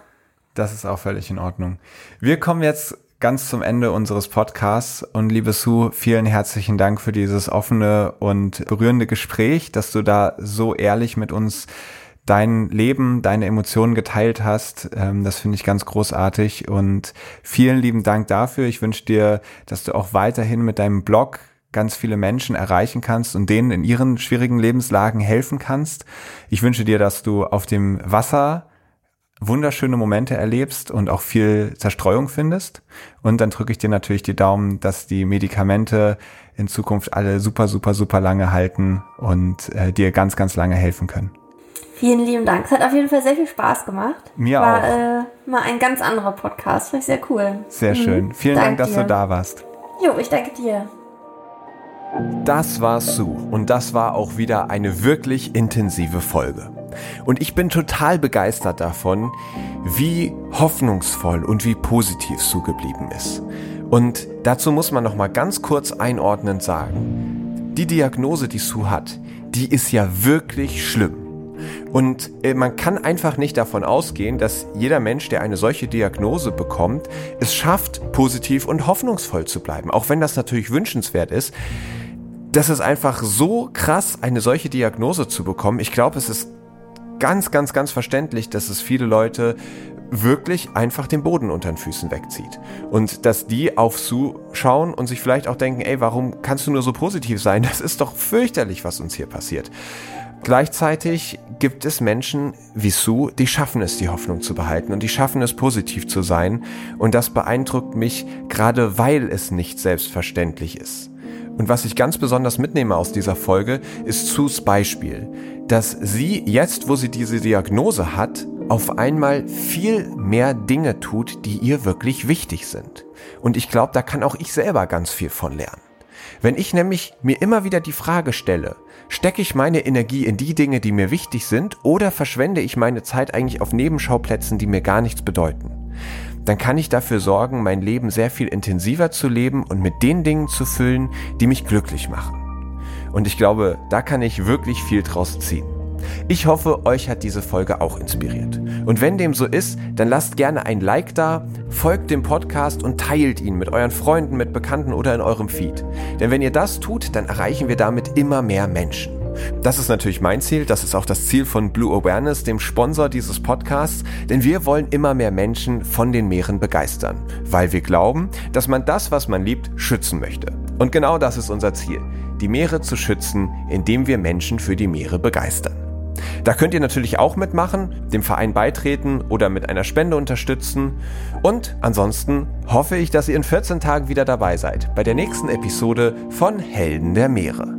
Das ist auch völlig in Ordnung. Wir kommen jetzt ganz zum Ende unseres Podcasts und liebe Sue, vielen herzlichen Dank für dieses offene und berührende Gespräch, dass du da so ehrlich mit uns dein Leben, deine Emotionen geteilt hast. Ähm, Das finde ich ganz großartig und vielen lieben Dank dafür. Ich wünsche dir, dass du auch weiterhin mit deinem Blog ganz viele Menschen erreichen kannst und denen in ihren schwierigen Lebenslagen helfen kannst. Ich wünsche dir, dass du auf dem Wasser wunderschöne Momente erlebst und auch viel Zerstreuung findest. Und dann drücke ich dir natürlich die Daumen, dass die Medikamente in Zukunft alle super, super, super lange halten und äh, dir ganz, ganz lange helfen können. Vielen lieben Dank. Es hat auf jeden Fall sehr viel Spaß gemacht. Mir War auch. Äh, mal ein ganz anderer Podcast. Fand ich sehr cool. Sehr schön. Vielen Dank Dank, dass dir. du da warst. Jo, ich danke dir. Das war Sue und das war auch wieder eine wirklich intensive Folge. Und ich bin total begeistert davon, wie hoffnungsvoll und wie positiv Sue geblieben ist. Und dazu muss man noch mal ganz kurz einordnend sagen, die Diagnose, die Sue hat, die ist ja wirklich schlimm. Und äh, man kann einfach nicht davon ausgehen, dass jeder Mensch, der eine solche Diagnose bekommt, es schafft, positiv und hoffnungsvoll zu bleiben. Auch wenn das natürlich wünschenswert ist. Das ist einfach so krass, eine solche Diagnose zu bekommen. Ich glaube, es ist ganz, ganz, ganz verständlich, dass es viele Leute wirklich einfach den Boden unter den Füßen wegzieht. Und dass die auf Sue schauen und sich vielleicht auch denken, ey, warum kannst du nur so positiv sein? Das ist doch fürchterlich, was uns hier passiert. Gleichzeitig gibt es Menschen wie Sue, die schaffen es, die Hoffnung zu behalten und die schaffen es, positiv zu sein. Und das beeindruckt mich, gerade weil es nicht selbstverständlich ist. Und was ich ganz besonders mitnehme aus dieser Folge, ist Sues Beispiel, dass sie jetzt, wo sie diese Diagnose hat, auf einmal viel mehr Dinge tut, die ihr wirklich wichtig sind. Und ich glaube, da kann auch ich selber ganz viel von lernen. Wenn ich nämlich mir immer wieder die Frage stelle, stecke ich meine Energie in die Dinge, die mir wichtig sind, oder verschwende ich meine Zeit eigentlich auf Nebenschauplätzen, die mir gar nichts bedeuten? Dann kann ich dafür sorgen, mein Leben sehr viel intensiver zu leben und mit den Dingen zu füllen, die mich glücklich machen. Und ich glaube, da kann ich wirklich viel draus ziehen. Ich hoffe, euch hat diese Folge auch inspiriert. Und wenn dem so ist, dann lasst gerne ein Like da, folgt dem Podcast und teilt ihn mit euren Freunden, mit Bekannten oder in eurem Feed. Denn wenn ihr das tut, dann erreichen wir damit immer mehr Menschen. Das ist natürlich mein Ziel, das ist auch das Ziel von Blue Awareness, dem Sponsor dieses Podcasts, denn wir wollen immer mehr Menschen von den Meeren begeistern, weil wir glauben, dass man das, was man liebt, schützen möchte. Und genau das ist unser Ziel, die Meere zu schützen, indem wir Menschen für die Meere begeistern. Da könnt ihr natürlich auch mitmachen, dem Verein beitreten oder mit einer Spende unterstützen. Und ansonsten hoffe ich, dass ihr in 14 Tagen wieder dabei seid bei der nächsten Episode von Helden der Meere.